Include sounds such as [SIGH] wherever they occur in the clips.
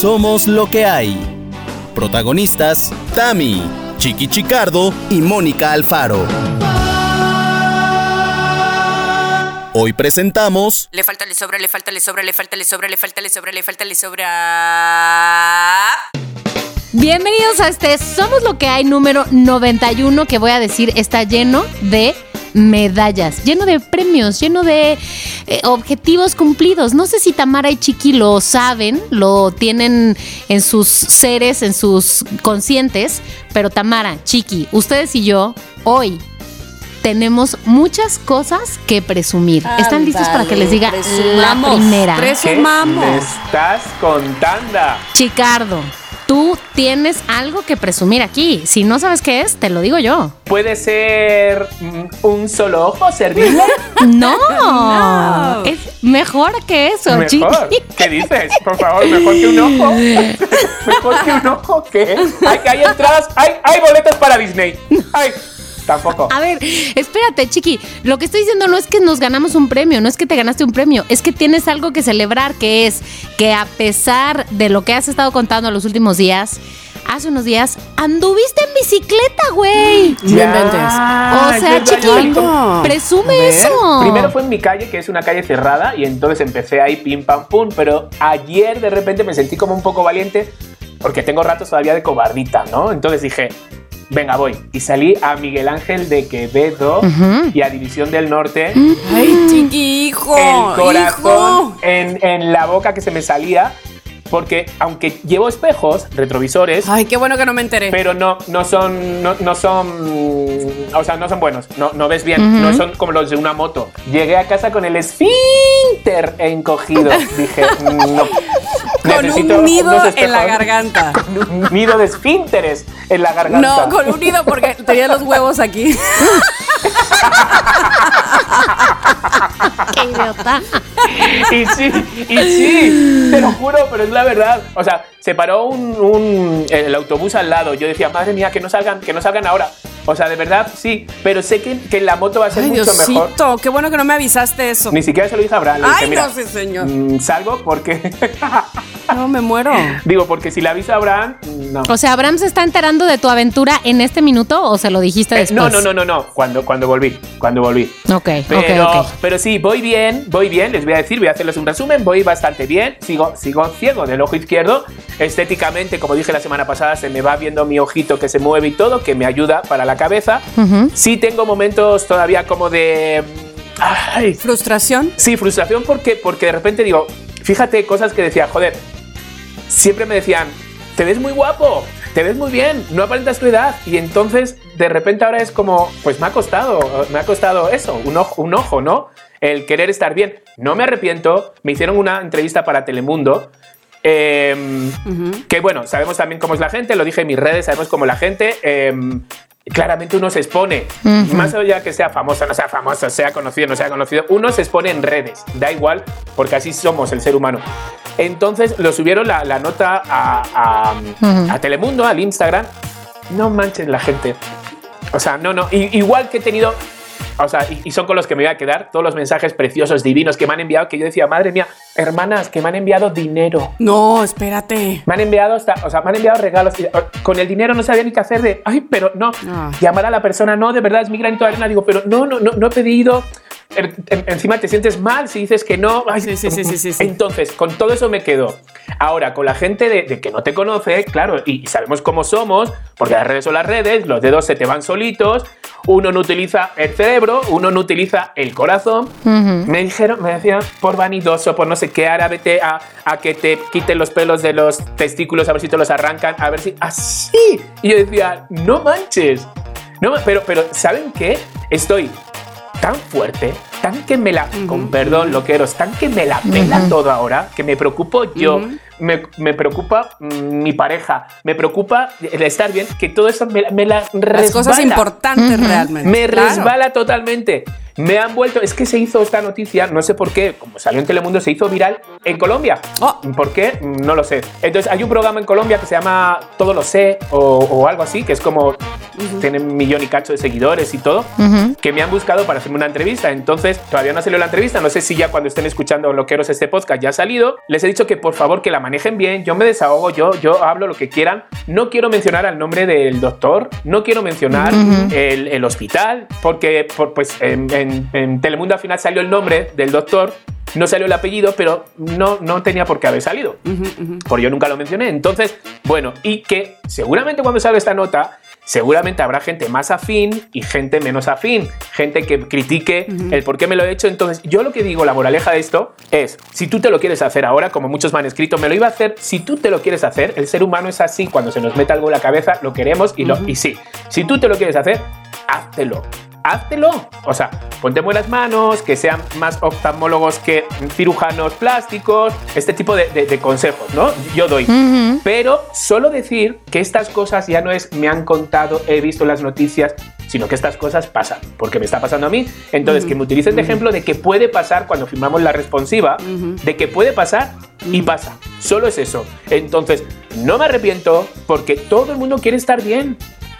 Somos lo que hay. Protagonistas, Tami, Chiqui Chicardo y Mónica Alfaro. Hoy presentamos... Le falta, le sobra, le falta, le sobra, le falta, le sobra, le falta, le sobra, le falta, le sobra. Bienvenidos a este Somos lo que hay número 91 que voy a decir está lleno de medallas, lleno de premios, lleno de eh, objetivos cumplidos. No sé si Tamara y Chiqui lo saben, lo tienen en sus seres, en sus conscientes, pero Tamara, Chiqui, ustedes y yo, hoy tenemos muchas cosas que presumir. ¿Están listos para que les diga la primera? Presumamos. ¿Qué me estás contando? Chicardo, tú tienes algo que presumir aquí. Si no sabes qué es, te lo digo yo. ¿Puede ser un solo ojo servirle? [LAUGHS] No, es mejor que eso, Mejor. Chiqui. ¿Qué dices? Por favor, mejor que un ojo. [LAUGHS] Mejor que un ojo, ¿qué? Hay, hay entradas, hay, hay boletos para Disney. Ay, tampoco. A ver, espérate, Chiqui. Lo que estoy diciendo no es que nos ganamos un premio, no es que te ganaste un premio, es que tienes algo que celebrar, que es que a pesar de lo que has estado contando los últimos días, hace unos días anduviste en bicicleta, güey. Ya, O sea, verdad, Chiqui, presume eso. Primero fue en mi calle, que es una calle cerrada, y entonces empecé ahí pim pam pum, pero ayer de repente me sentí como un poco valiente, porque tengo ratos todavía de cobardita, ¿no? Entonces dije, venga, voy. Y salí a Miguel Ángel de Quevedo y a División del Norte. Ay, chiqui, hijo. el corazón hijo. en, en la boca que se me salía, porque aunque llevo espejos, retrovisores, Ay, qué bueno que no me enteré. pero no, no son, no, no son, o sea, no son buenos, no, no ves bien, no son como los de una moto. Llegué a casa con el esfínter encogido, [LAUGHS] dije, no. Con un nido en la garganta. [LAUGHS] con un nido de esfínteres en la garganta. No, con un nido porque tenía los huevos aquí. [LAUGHS] Qué idiota. Y sí, y sí, te lo juro, pero es la verdad. O sea, se paró un, un- el autobús al lado. Yo decía, madre mía, que no salgan, que no salgan ahora. O sea, de verdad, sí, pero sé que, que la moto va a ser Ay, mucho mejor. Diosito, qué bueno que no me avisaste eso. Ni siquiera se lo dije a Abraham. Le dije, Ay, mira, no sé, señor. mm, salgo porque. [LAUGHS] No, me muero. Digo, porque si le aviso a Abraham, no. O sea, Abraham se está enterando de tu aventura en este minuto o se lo dijiste Eh, después. no, no, no, no, no. Cuando, cuando volví, cuando volví. Ok, Pero, pero sí, voy bien, voy bien, les voy a decir, voy a hacerles un resumen, voy bastante bien, sigo, sigo ciego del ojo izquierdo, estéticamente, como dije la semana pasada, se me va viendo mi ojito que se mueve y todo, que me ayuda para la cabeza. Ujú. Sí tengo momentos todavía como de... Ay, Frustración. sí, frustración porque, porque de repente digo, fíjate cosas que decía, joder, siempre me decían, te ves muy guapo, te ves muy bien, no aparentas tu edad. Y entonces, de repente ahora es como, pues me ha costado, me ha costado eso, un ojo, un ojo ¿no? El querer estar bien. No me arrepiento, me hicieron una entrevista para Telemundo. em, Que bueno, sabemos también cómo es la gente, lo dije en mis redes, sabemos cómo la gente. em, claramente uno se expone, más allá que sea famoso, no sea famoso, sea conocido, no sea conocido, uno se expone en redes, da igual, porque así somos el ser humano. Entonces lo subieron la, la nota a, a- a Telemundo, al Instagram. No manchen la gente. O sea, no, no. Igual que he tenido. O sea, y, son con los que me voy a quedar. Todos los mensajes preciosos, divinos que me han enviado. Que yo decía, madre mía, hermanas, que me han enviado dinero. No, espérate. Me han enviado hasta, o sea, me han enviado regalos. Con el dinero no sabía ni qué hacer de, ay, pero no. Ah. Llamar a la persona, no, de verdad es mi granito de arena. Digo, pero no, no, no, no he pedido. En- en- encima te sientes mal si dices que no. Ay, Sí, sí, sí, sí, sí, sí. Entonces, con todo eso me quedo. Ahora, con la gente de, de que no te conoce, claro, y, y sabemos cómo somos, porque las redes son las redes, los dedos se te van solitos, uno no utiliza el cerebro, uno no utiliza el corazón. Me dijeron, me decían, por vanidoso, por no sé qué, ahora vete a, a que te quiten los pelos de los testículos, a ver si te los arrancan, a ver si. ¡Así! Y yo decía, no manches. No, pero, pero, ¿saben qué? Estoy tan fuerte, tan que me la, con perdón, loqueros, tan que me la pela todo ahora, que me preocupo yo, me, me preocupa mm, mi pareja, me preocupa el estar bien, que todo eso me, la- me la Las cosas resbala. importantes realmente. Me Claro. resbala totalmente. Me han vuelto, es que se hizo esta noticia, no sé por qué, como salió en Telemundo, se hizo viral en Colombia. Oh. ¿Por qué? No lo sé. Entonces hay un programa en Colombia que se llama Todo lo sé o, o algo así, que es como, tiene un millón y cacho de seguidores y todo, que me han buscado para hacerme una entrevista. Entonces todavía no ha salido la entrevista, no sé si ya cuando estén escuchando Loqueros este podcast ya ha salido. Les he dicho que por favor que la manejen bien, yo me desahogo, yo, yo hablo lo que quieran. No quiero mencionar al nombre del doctor, no quiero mencionar el, el hospital, porque por- pues en, en- en Telemundo al final salió el nombre del doctor, no salió el apellido, pero no, no tenía por qué haber salido. Porque yo nunca lo mencioné. Entonces, bueno, y que seguramente cuando salga esta nota, seguramente habrá gente más afín y gente menos afín, gente que critique el por qué me lo he hecho. Entonces, yo lo que digo, la moraleja de esto es, si tú te lo quieres hacer ahora, como muchos me han escrito, me lo iba a hacer, si tú te lo quieres hacer, el ser humano es así, cuando se nos mete algo en la cabeza, lo queremos y, lo, y sí, si tú te lo quieres hacer, háztelo. Háztelo. O sea, ponte buenas manos, que sean más oftalmólogos que cirujanos plásticos, este tipo de, de- de consejos, ¿no? Yo doy. Pero solo decir que estas cosas ya no es me han contado, he visto las noticias, sino que estas cosas pasan, porque me está pasando a mí. Entonces, que me utilicen de ejemplo de que puede pasar cuando firmamos la responsiva, de que puede pasar y pasa. Solo es eso. Entonces, no me arrepiento porque todo el mundo quiere estar bien.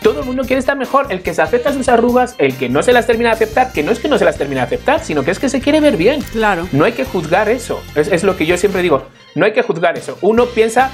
Todo el mundo quiere estar mejor. El que se acepta sus arrugas, el que no se las termina de aceptar, que no es que no se las termine de aceptar, sino que es que se quiere ver bien. Claro. No hay que juzgar eso. Es, es lo que yo siempre digo. No hay que juzgar eso. Uno piensa,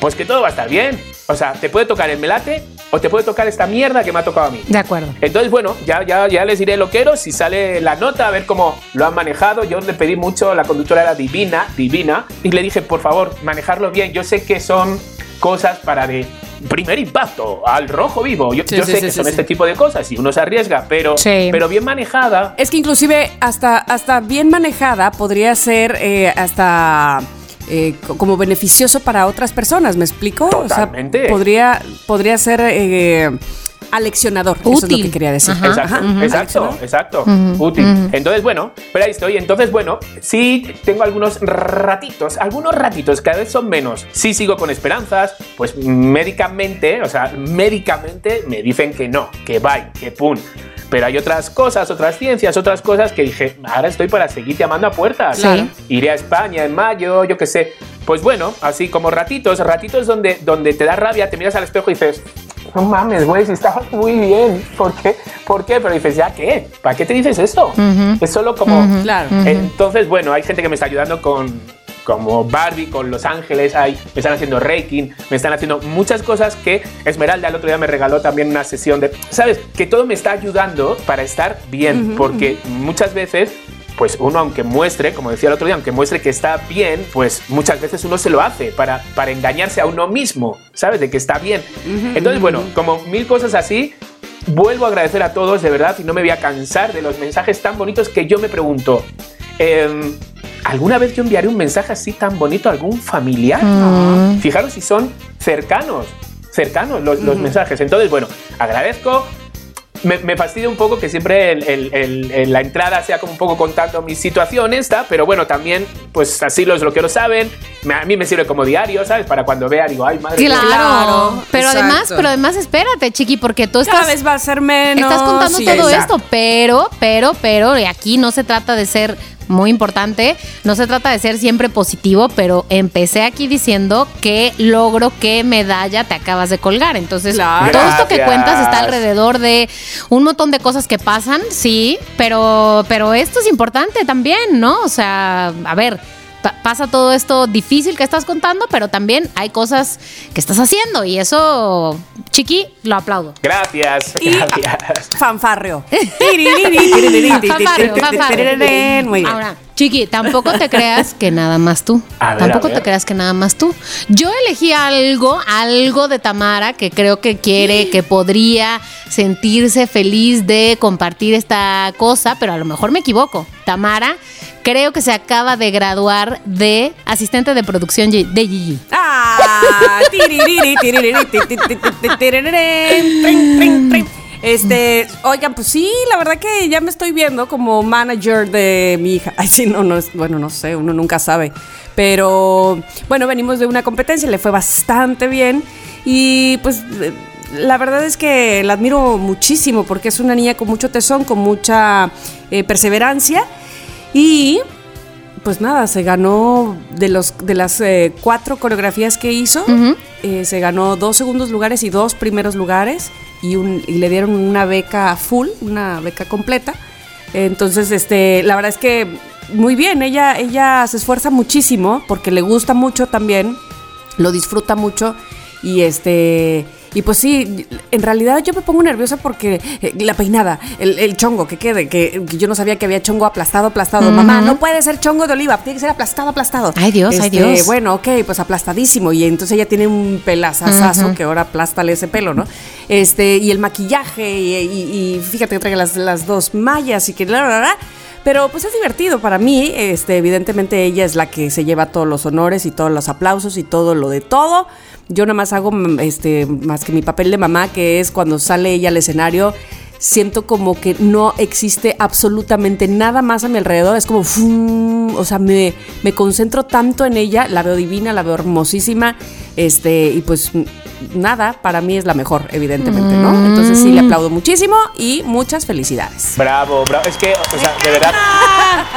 pues que todo va a estar bien. O sea, te puede tocar el melate o te puede tocar esta mierda que me ha tocado a mí. De acuerdo. Entonces, bueno, ya, ya, ya les diré lo quiero. Si sale la nota, a ver cómo lo han manejado. Yo le pedí mucho, la conductora era divina, divina. Y le dije, por favor, manejarlo bien. Yo sé que son cosas para de primer impacto al rojo vivo. Yo, Sí, yo sí, sé sí, que son este tipo de cosas y uno se arriesga, pero, pero bien manejada. Es que inclusive hasta, hasta bien manejada podría ser eh, hasta eh, co- como beneficioso para otras personas, ¿me explico? Totalmente. O sea, podría, podría ser eh, aleccionador. Eso es lo Útil. que quería decir. Ajá. Exacto, Ajá. exacto, exacto. Útil. Entonces, bueno, pero ahí estoy. Entonces, bueno, sí tengo algunos ratitos, algunos ratitos, cada vez son menos. Sí sigo con esperanzas, pues médicamente, o sea, médicamente me dicen que no, que bye, que pum. Pero hay otras cosas, otras ciencias, otras cosas que dije, ahora estoy para seguir llamando a puertas. Claro. Iré a España en mayo, yo qué sé. Pues bueno, así como ratitos, ratitos donde, donde te da rabia, te miras al espejo y dices, no mames, güey, si estabas muy bien. ¿Por qué? ¿Por qué? Pero dices, ¿ya qué? ¿Para qué te dices eso? Es solo como... Claro. Entonces, bueno, hay gente que me está ayudando con como Barbie, con Los Ángeles, hay, me están haciendo Reiki, me están haciendo muchas cosas que Esmeralda el otro día me regaló también una sesión de, ¿sabes? Que todo me está ayudando para estar bien, porque muchas veces pues uno aunque muestre, como decía el otro día, aunque muestre que está bien, pues muchas veces uno se lo hace para, para engañarse a uno mismo, ¿sabes? De que está bien. Entonces, bueno, como mil cosas así, vuelvo a agradecer a todos, de verdad, y no me voy a cansar de los mensajes tan bonitos que yo me pregunto. em, ¿Alguna vez yo enviaré un mensaje así tan bonito a algún familiar? Fijaros si son cercanos, cercanos los, los mensajes. Entonces, bueno, agradezco. Me, me fastidia un poco que siempre el- el- el- el- la entrada sea como un poco contando mis situaciones, ¿está? pero bueno, también, pues así los bloqueros saben. Me- a mí me sirve como diario, ¿sabes? Para cuando vea, digo, ay, madre. Claro. Claro, pero exacto. además, pero además espérate, chiqui, porque tú Cada estás vez va a ser menos. Estás contando todo exacto. esto, pero, pero, pero, y aquí no se trata de ser muy importante, no se trata de ser siempre positivo, pero empecé aquí diciendo qué logro, qué medalla te acabas de colgar. Entonces, todo esto que cuentas está alrededor de un montón de cosas que pasan, sí, pero, pero esto es importante también, ¿no? O sea, a ver. pa- Pasa todo esto difícil que estás contando, pero también hay cosas que estás haciendo y eso, chiqui, lo aplaudo. Gracias, Y- gracias. Fanfarrio. Fanfarrio, fanfarrio. Muy bien. Ahora, Chiqui, tampoco te creas que nada más tú. A ver, tampoco a ver. te creas que nada más tú. Yo elegí algo, algo de Tamara que creo que quiere, que podría sentirse feliz de compartir esta cosa, pero a lo mejor me equivoco. Tamara, creo que se acaba de graduar de asistente de producción de Gigi. Ah. Este, oigan, pues sí, la verdad que ya me estoy viendo como manager de mi hija. Ay, sí, no, no, bueno, no sé, uno nunca sabe. Pero, bueno, venimos de una competencia, le fue bastante bien. Y pues, la verdad es que la admiro muchísimo porque es una niña con mucho tesón, con mucha eh, perseverancia y pues nada, se ganó de los de las eh, cuatro coreografías que hizo, eh, se ganó dos segundos lugares y dos primeros lugares y, un, y le dieron una beca full, una beca completa. Entonces, este, la verdad es que muy bien, ella, ella se esfuerza muchísimo porque le gusta mucho también, lo disfruta mucho y este y pues sí, en realidad yo me pongo nerviosa porque eh, la peinada, el, el chongo que quede, que, que yo no sabía que había chongo aplastado, aplastado. Mamá, no puede ser chongo de oliva, tiene que ser aplastado, aplastado. Ay, Dios, ay, Este, Dios. Bueno, ok, pues aplastadísimo. Y entonces ella tiene un pelazazazo que ahora aplástale ese pelo, ¿no? Este, y el maquillaje, y, y- y fíjate que trae las, las dos mallas y que la, la, la. Pero pues es divertido para mí. Este, evidentemente ella es la que se lleva todos los honores y todos los aplausos y todo lo de todo. Yo nada más hago este, más que mi papel de mamá, que es cuando sale ella al escenario. Siento como que no existe absolutamente nada más a mi alrededor. Es como, ¡fum! o sea, me, me concentro tanto en ella. La veo divina, la veo hermosísima. Este, y pues mm, nada, para mí es la mejor, evidentemente, ¿no? Entonces sí, le aplaudo muchísimo y muchas felicidades. Bravo, bravo. Es que, o sea, de verdad. [LAUGHS]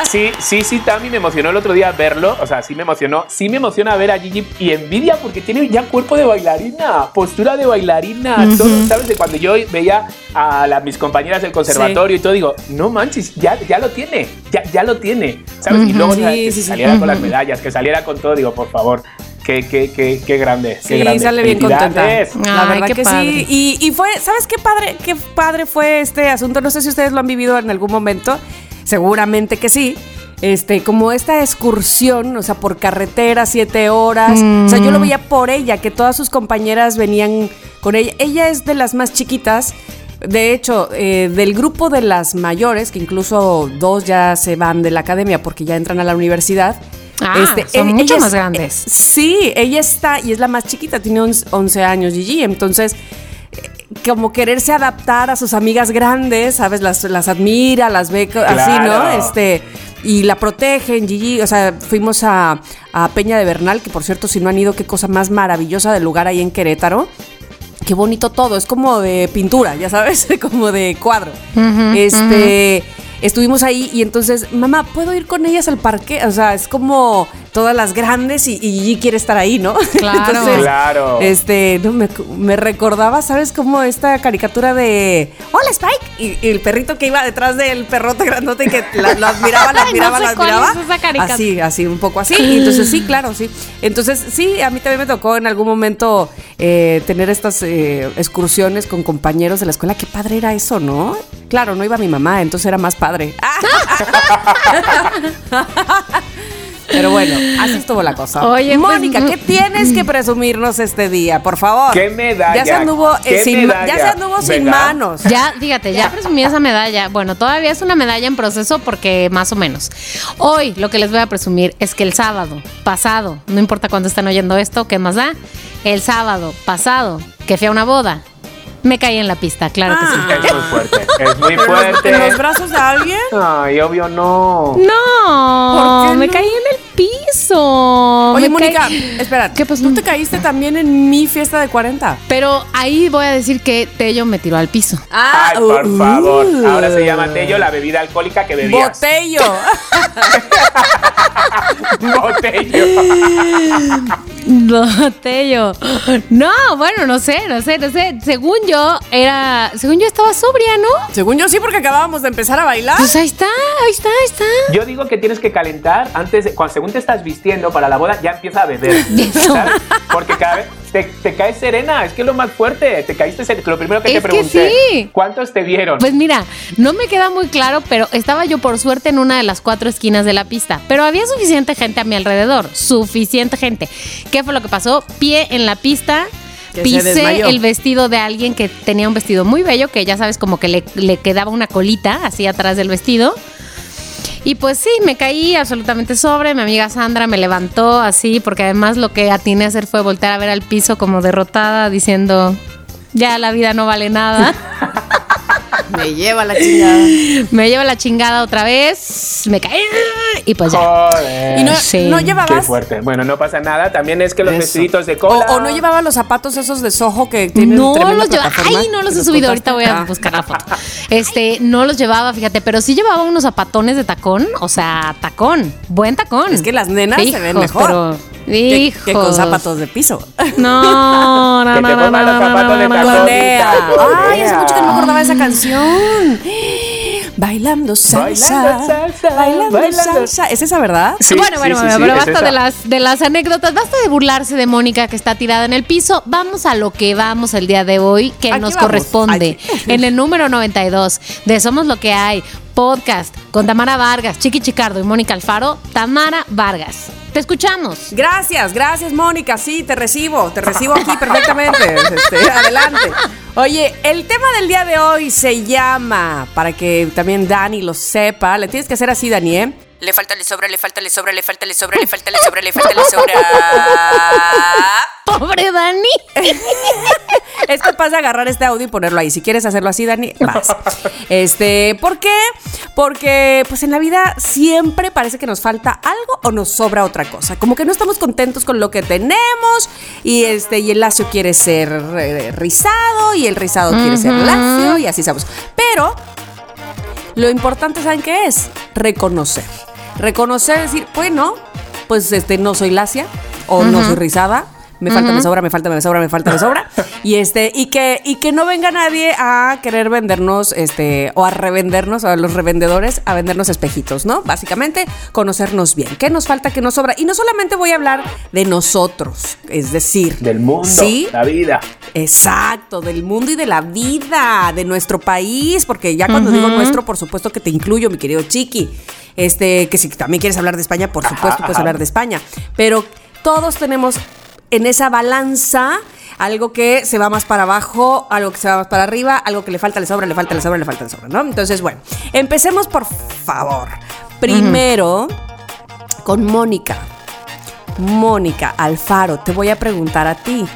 Sí, sí, sí, Tami me emocionó el otro día verlo. O sea, sí me emocionó. Sí me emociona ver a Gigi y envidia porque tiene ya cuerpo de bailarina, postura de bailarina, todo, ¿sabes? De cuando yo veía a la- mis compañeras del conservatorio y todo, digo, no manches, ya, ya lo tiene, ya, ya lo tiene, ¿sabes? Y luego Sí, que sí, sí. saliera con las medallas, que saliera con todo, digo, por favor. Qué, qué, qué, qué grande, qué Sí, grande. sale bien contenta. La verdad qué que padre. sí. Y, y fue, ¿sabes qué padre, qué padre fue este asunto? No sé si ustedes lo han vivido en algún momento. Seguramente que sí. Este, como esta excursión, o sea, por carretera, siete horas. O sea, yo lo veía por ella, que todas sus compañeras venían con ella. Ella es de las más chiquitas. De hecho, eh, del grupo de las mayores, que incluso dos ya se van de la academia porque ya entran a la universidad. Este, Ah, son ella mucho más grandes. Sí, ella está y es la más chiquita, tiene 11 11 años Gigi, entonces eh, como quererse adaptar a sus amigas grandes, ¿sabes? Las, las admira, las ve co- así, ¿no? Claro. Este, y la protegen, Gigi, o sea, fuimos a, a Peña de Bernal, que por cierto, si no han ido, qué cosa más maravillosa del lugar ahí en Querétaro. Qué bonito todo, es como de pintura, ya sabes, [LAUGHS] como de cuadro. este, estuvimos ahí y entonces, mamá, ¿puedo ir con ellas al parque? O sea, es como todas las grandes y, y Gigi quiere estar ahí, ¿no? [LAUGHS] Claro. Claro. Este, no, me, me recordaba, ¿sabes? Como esta caricatura de Hola Spike y, y el perrito que iba detrás del perrote grandote y que la- lo admiraba, lo [LAUGHS] no admiraba, sé lo cuál admiraba. es esa caricatura. Así, así, un poco así. Y entonces sí, claro, sí. Entonces sí, a mí también me tocó en algún momento eh, tener estas eh, excursiones con compañeros de la escuela. Qué padre era eso, ¿no? Claro, no iba mi mamá, entonces era más padre. [LAUGHS] Pero bueno, así estuvo la cosa. Oye, pues, Mónica, ¿qué tienes que presumirnos este día, por favor? ¿Qué medalla? Ya se anduvo, eh, ¿Qué sin, medalla? ya se anduvo sin ¿Verdad? manos. Ya, fíjate, ya presumí esa medalla. Bueno, todavía es una medalla en proceso porque más o menos. Hoy lo que les voy a presumir es que el sábado pasado, no importa cuándo estén oyendo esto, ¿qué más da? El sábado pasado, que fui a una boda, me caí en la pista, claro que sí. Es muy fuerte, es muy ¿En los- fuerte. ¿En los brazos de alguien? Ay, obvio no. No, ¿Por qué me no? caí en el piso. Oye, Mónica, caí- espera. ¿Qué pasó? ¿Tú te caíste también en mi fiesta de 40? Pero ahí voy a decir que Tello me tiró al piso. Ay, por uh, favor. uh. Ahora se llama Tello la bebida alcohólica que bebías. Botello. [LAUGHS] Botello. [LAUGHS] No, Tello. No, bueno, no sé, no sé, no sé. Según yo, era. Según yo estaba sobria, ¿no? Según yo sí, porque acabábamos de empezar a bailar. Pues ahí está, ahí está, ahí está. Yo digo que tienes que calentar antes, de- cuando según te estás vistiendo para la boda, ya empieza a beber. [LAUGHS] Porque cada vez te, te caes serena, es que es lo más fuerte. Te caíste serena. Lo primero que Es te que pregunté, sí. ¿cuántos te vieron? Pues mira, no me queda muy claro, pero estaba yo por suerte en una de las cuatro esquinas de la pista. Pero había suficiente gente a mi alrededor, suficiente gente. ¿Qué fue lo que pasó? Pie en la pista. Pisé el vestido de alguien que tenía un vestido muy bello, que ya sabes, como que le, le quedaba una colita así atrás del vestido. Y pues sí, me caí absolutamente sobre. Mi amiga Sandra me levantó así, porque además lo que atiné a hacer fue voltear a ver al piso como derrotada, diciendo, ya la vida no vale nada. [LAUGHS] Me lleva la chingada. Me lleva la chingada otra vez, me caí y pues ya. Joder. Y no, Sí. no Qué llevabas. fuerte. Bueno, no pasa nada. También es que los Eso. vestiditos de O, cola. o no llevaba los zapatos esos de sojo que tienen No los llevaba. Ay, no los he subido. contaste. Ahorita voy a Ah. buscar la foto. Este, no los llevaba, fíjate, pero sí llevaba unos zapatones de tacón. O sea, tacón. Buen tacón. Es que las nenas se ven mejor. pero- Que, que con zapatos de piso. [LAUGHS] No, no, Que no, te no, no, los no, zapatos no, de. Conea. Ay, hace mucho que no me acordaba de esa canción. [GASPS] Bailando salsa. Bailando salsa, Bailando, bailando. salsa. ¿Es esa verdad? Sí, bueno, bueno, sí, bueno, sí, pero basta de las, de las anécdotas, basta de burlarse de Mónica que está tirada en el piso. Vamos a lo que vamos el día de hoy, que Aquí nos vamos. corresponde. Aquí. En el número 92 de Somos lo que hay, podcast con Tamara Vargas, Chiqui Chicardo y Mónica Alfaro. Tamara Vargas, te escuchamos. Gracias, gracias, Mónica. Sí, te recibo, te recibo aquí perfectamente. [LAUGHS] Este, adelante. Oye, el tema del día de hoy se llama, para que también Dani lo sepa, le tienes que hacer así, Dani, ¿eh? Le falta, le sobra, le falta, le sobra, le falta, le sobra, le falta, le sobra, le falta, le sobra. [LAUGHS] Pobre Dani. [LAUGHS] Es capaz de agarrar este audio y ponerlo ahí. Si quieres hacerlo así, Dani, vas. Este, ¿por qué? Porque pues en la vida siempre parece que nos falta algo o nos sobra otra cosa. Como que no estamos contentos con lo que tenemos y este y el lacio quiere ser eh, rizado y el rizado quiere ser lacio y así estamos. Pero lo importante, ¿saben qué es? Reconocer. Reconocer, decir, bueno, pues este, no soy lacia o no soy rizada. Me falta, me sobra, me falta, me sobra, me falta, me sobra. Y este, y que, y que no venga nadie a querer vendernos, este, o a revendernos, a los revendedores, a vendernos espejitos, ¿no? Básicamente, conocernos bien. ¿Qué nos falta, qué nos sobra? Y no solamente voy a hablar de nosotros, es decir, Del mundo. Sí, La vida. Exacto, del mundo y de la vida, de nuestro país, porque ya cuando digo nuestro, por supuesto que te incluyo, mi querido Chiqui. Este, que si también quieres hablar de España, por supuesto puedes [LAUGHS] hablar de España. Pero todos tenemos en esa balanza algo que se va más para abajo, algo que se va más para arriba, algo que le falta, le sobra, le falta, le sobra, le falta, le sobra, ¿no? Entonces, bueno, empecemos por favor. Primero, con Mónica. Mónica Alfaro, te voy a preguntar a ti.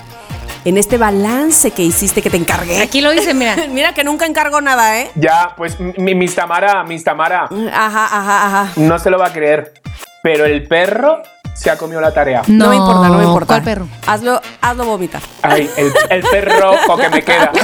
En este balance que hiciste, que te encargué. Aquí lo dice, mira. [LAUGHS] Mira que nunca encargo nada, ¿eh? Ya, pues mi, mis Tamara, mis Tamara, Ajá, ajá, ajá. no se lo va a creer. Pero el perro se ha comido la tarea. No, me importa, no me importa. ¿Cuál perro? Hazlo, hazlo vomitar. Ay, el, el perro rojo que me queda. [LAUGHS]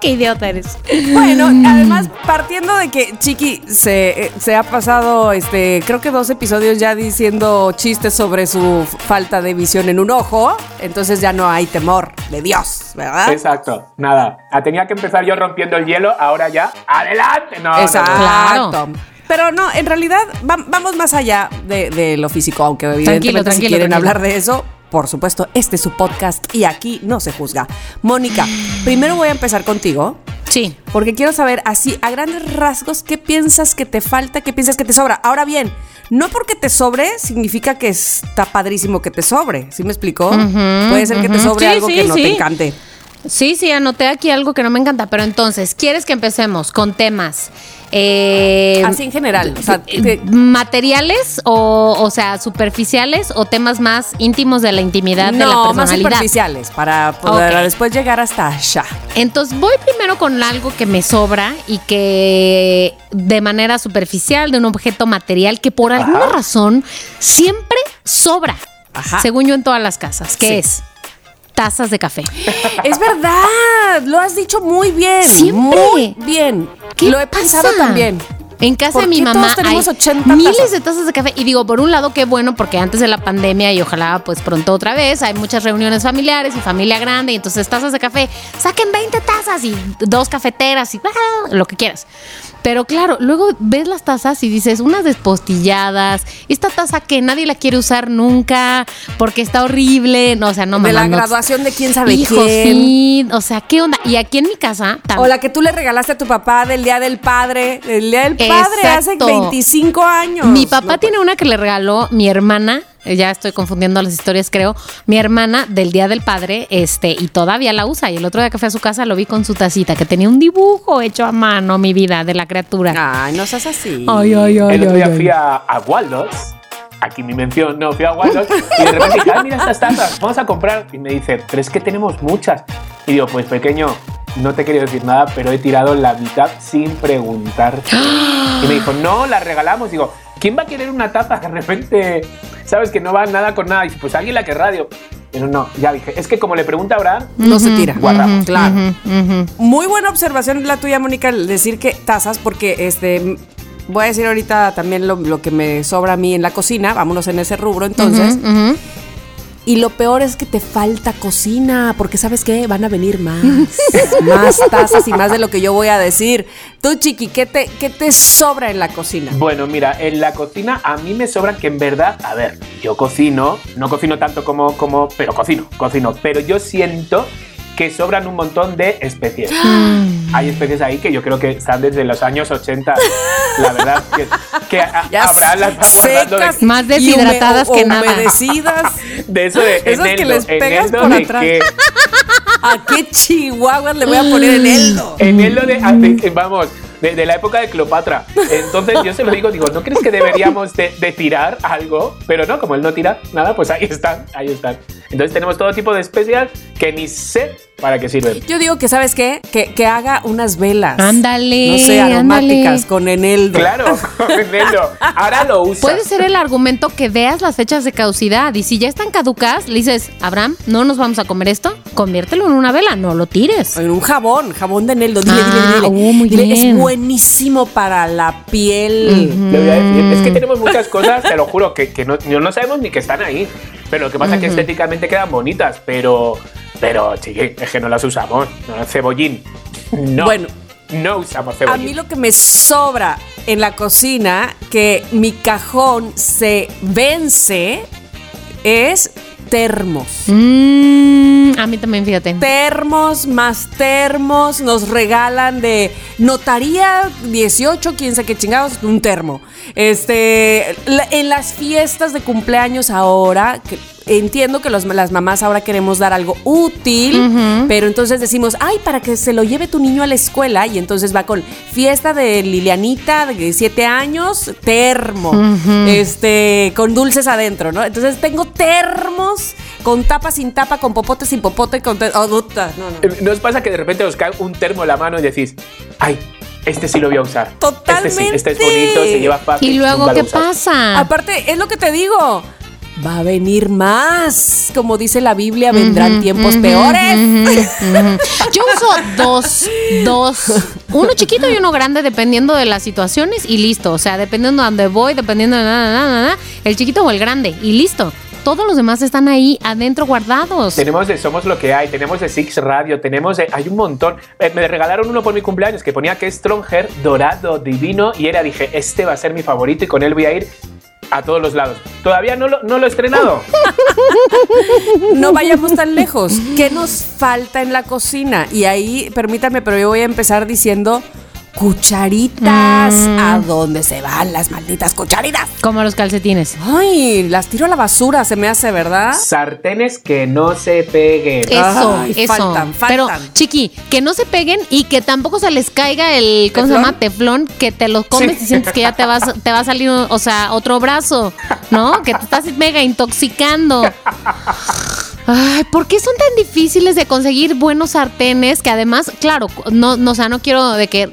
Qué idiota eres. Bueno, además, partiendo de que Chiqui se, eh, se ha pasado, este, creo que dos episodios ya diciendo chistes sobre su falta de visión en un ojo, entonces ya no hay temor de Dios, ¿verdad? Exacto, nada. Ah, Tenía que empezar yo rompiendo el hielo, ahora ya, adelante. No, no, no. Exacto. Claro. Pero no, en realidad va- vamos más allá de, de lo físico, aunque evidentemente si tranquilo, quieren tranquilo. hablar de eso, por supuesto, este es su podcast y aquí no se juzga. Mónica, [GASPS] primero voy a empezar contigo. Sí. Porque quiero saber así, a grandes rasgos, qué piensas que te falta, qué piensas que te sobra. Ahora bien, no porque te sobre significa que está padrísimo que te sobre. ¿Sí me explicó? Puede ser que te sobre Sí, algo sí, que no sí. te encante. Sí, sí, anoté aquí algo que no me encanta, pero entonces, ¿quieres que empecemos con temas? Eh, Así en general. O sea, te- materiales o, o sea, superficiales o temas más íntimos de la intimidad de la no, más personalidad. superficiales para poder después llegar hasta allá. Entonces voy primero con algo que me sobra y que de manera superficial, de un objeto material que por alguna razón siempre sobra, Ajá. según yo en todas las casas, Sí. es tazas de café. [LAUGHS] Es verdad, lo has dicho muy bien. Siempre. Muy bien. ¿Qué Lo he pensado también. En casa ¿Por de mi mamá hay 80 miles tazas? de tazas de café y digo, por un lado qué bueno porque antes de la pandemia y ojalá pues pronto otra vez hay muchas reuniones familiares y familia grande y entonces tazas de café, saquen 20 tazas y dos cafeteras y ah, lo que quieras. Pero claro, luego ves las tazas y dices, unas despostilladas, esta taza que nadie la quiere usar nunca porque está horrible, no, o sea, no de la no- graduación de quién sabe Hijo, quién. sí, o sea, ¿qué onda? Y aquí en mi casa también. O la que tú le regalaste a tu papá del Día del Padre. Del Día del Padre hace Exacto. 25 años. Mi papá tiene una que le regaló mi hermana. Eh, Ya estoy confundiendo las historias, creo. Mi hermana del Día del Padre, este, y todavía la usa. Y el otro día que fui a su casa lo vi con su tacita, que tenía un dibujo hecho a mano, mi vida, de la criatura. Ay, no seas así. Ay, ay, ay, El otro día ay. fui a, a Waldos, aquí mi mención, no, fui a Waldos y de repente dije, "Ay, mira estas tazas, vamos a comprar. Y me dice, pero es que tenemos muchas. Y digo, pues pequeño, no te quería decir nada, pero he tirado la mitad sin preguntar. [GASPS] Y me dijo, no, la regalamos. Digo, ¿quién va a querer una taza que de repente, sabes, que no va nada con nada? Y dice, pues alguien la querrá. Digo, pero no, ya dije, es que como le pregunta a Abraham, No se tira. guardamos. Claro. Muy buena observación la tuya, Mónica, el decir que tazas, porque este. Voy a decir ahorita también lo, lo que me sobra a mí en la cocina. Vámonos en ese rubro entonces. Y lo peor es que te falta cocina, porque sabes qué, van a venir más, [LAUGHS] más tazas y más de lo que yo voy a decir. Tú, Chiqui, ¿qué te, qué te sobra en la cocina? Bueno, mira, en la cocina a mí me sobran que en verdad, a ver, yo cocino, no cocino tanto como, como, pero cocino, cocino, pero yo siento que sobran un montón de especies. [GASPS] Hay especies ahí que yo creo que están desde los años 80, la verdad, que, que Abraham las secas de, Más deshidratadas que nada. Humedecidas. [LAUGHS] de eso de Esas que eneldo, les pegas eneldo por atrás. que- [LAUGHS] ¿A qué chihuahuas le voy a poner en eldo? eneldo de, ah, de- vamos, de, la época de Cleopatra. Entonces yo se lo digo, digo, ¿no crees que deberíamos de, de tirar algo? Pero no, como él no tira nada, pues ahí están, ahí están. Entonces tenemos todo tipo de especias que ni sé para qué sirven. Yo digo que, ¿sabes qué? Que, que haga unas velas. Ándale, No sé, aromáticas ándale. con eneldo. Claro, [LAUGHS] eneldo. Ahora lo usa. Puede ser el argumento que veas las fechas de caducidad y si ya están caducas, le dices, Abraham, no nos vamos a comer esto, conviértelo en una vela, no lo tires. En un jabón, jabón de eneldo. Dile, Ah, dile, dile. uh, muy Dile, bien. Es buenísimo para la piel. Es que tenemos muchas cosas, te lo juro, que, que no, no sabemos ni que están ahí. Pero lo que pasa es que estéticamente quedan bonitas, pero, pero, chiqui, es que no las usamos. No, cebollín. No. Bueno. No usamos A cebollín. mí lo que me sobra en la cocina, que mi cajón se vence, es termos. Mm, a mí también, fíjate. Termos más termos, nos regalan de notaría 18, quién sabe qué chingados, un termo. Este, en las fiestas de cumpleaños ahora, que entiendo que los- las mamás ahora queremos dar algo útil, pero entonces decimos, ay, para que se lo lleve tu niño a la escuela, y entonces va con fiesta de Lilianita de 7 años, termo, este, con dulces adentro, ¿no? Entonces tengo termos con tapa sin tapa, con popote sin popote, con... oh, puta, no, no. Eh, ¿No os pasa que de repente os cae un termo en la mano y decís, ay, este sí lo voy a usar? Este sí, este es bonito, se lleva fácil. Y luego, ¿qué usas". pasa? Aparte, es lo que te digo. Va a venir más. Como dice la Biblia, vendrán tiempos peores. [LAUGHS] Yo uso dos, dos, uno chiquito y uno grande dependiendo de las situaciones y listo. O sea, dependiendo de dónde voy, dependiendo de nada, nada, nada, el chiquito o el grande y listo. Todos los demás están ahí adentro guardados. Tenemos de Somos lo que hay, tenemos de Six Radio, tenemos de. Hay un montón. Eh, me regalaron uno por mi cumpleaños que ponía que es Stronger, dorado, divino, y era, dije, este va a ser mi favorito y con él voy a ir a todos los lados. Todavía no lo, no lo he estrenado. [LAUGHS] No vayamos tan lejos. ¿Qué nos falta en la cocina? Y ahí, permítanme, pero yo voy a empezar diciendo cucharitas. ¿A dónde se van las malditas cucharitas? Como los calcetines. Ay, las tiro a la basura, se me hace, ¿verdad? Sartenes que no se peguen. Eso, Ay, eso. faltan, Pero, faltan. chiqui, que no se peguen y que tampoco se les caiga el, ¿cómo se llama? Teflón, que te lo comes Sí. y sientes que ya te, vas, te va a salir, o sea, otro brazo, ¿no? Que te estás mega intoxicando. [LAUGHS] Ay, ¿por qué son tan difíciles de conseguir buenos sartenes? Que además, claro, no, no, o sea, no quiero de que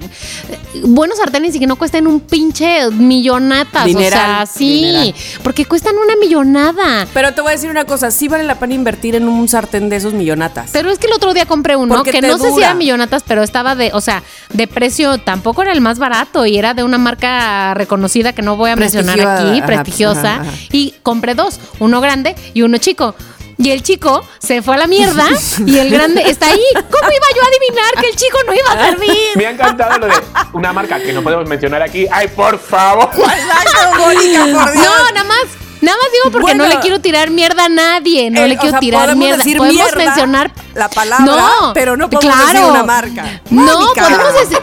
buenos sartenes y que no cuesten un pinche millonatas. Dineral, o sea, sí, dineral. porque cuestan una millonada. Pero te voy a decir una cosa, sí vale la pena invertir en un sartén de esos millonatas. Pero es que el otro día compré uno Porque que no sé si era millonatas, pero estaba de, o sea, de precio, tampoco era el más barato y era de una marca reconocida que no voy a mencionar aquí, ajá, prestigiosa. ajá, ajá. Y compré dos, uno grande y uno chico. Y el chico se fue a la mierda [LAUGHS] y el grande está ahí. ¿Cómo iba yo a adivinar que el chico no iba a servir? Me ha encantado lo de una marca que no podemos mencionar aquí. ¡Ay, por favor! [LAUGHS] Exacto, Mónica, por [LAUGHS] Dios. No, nada más. Nada más digo porque Bueno. no le quiero tirar mierda a nadie. No Eh, le o quiero sea, tirar mierda. decir podemos mierda, mencionar la palabra, pero no podemos decir una marca. No, Mónica. podemos decir.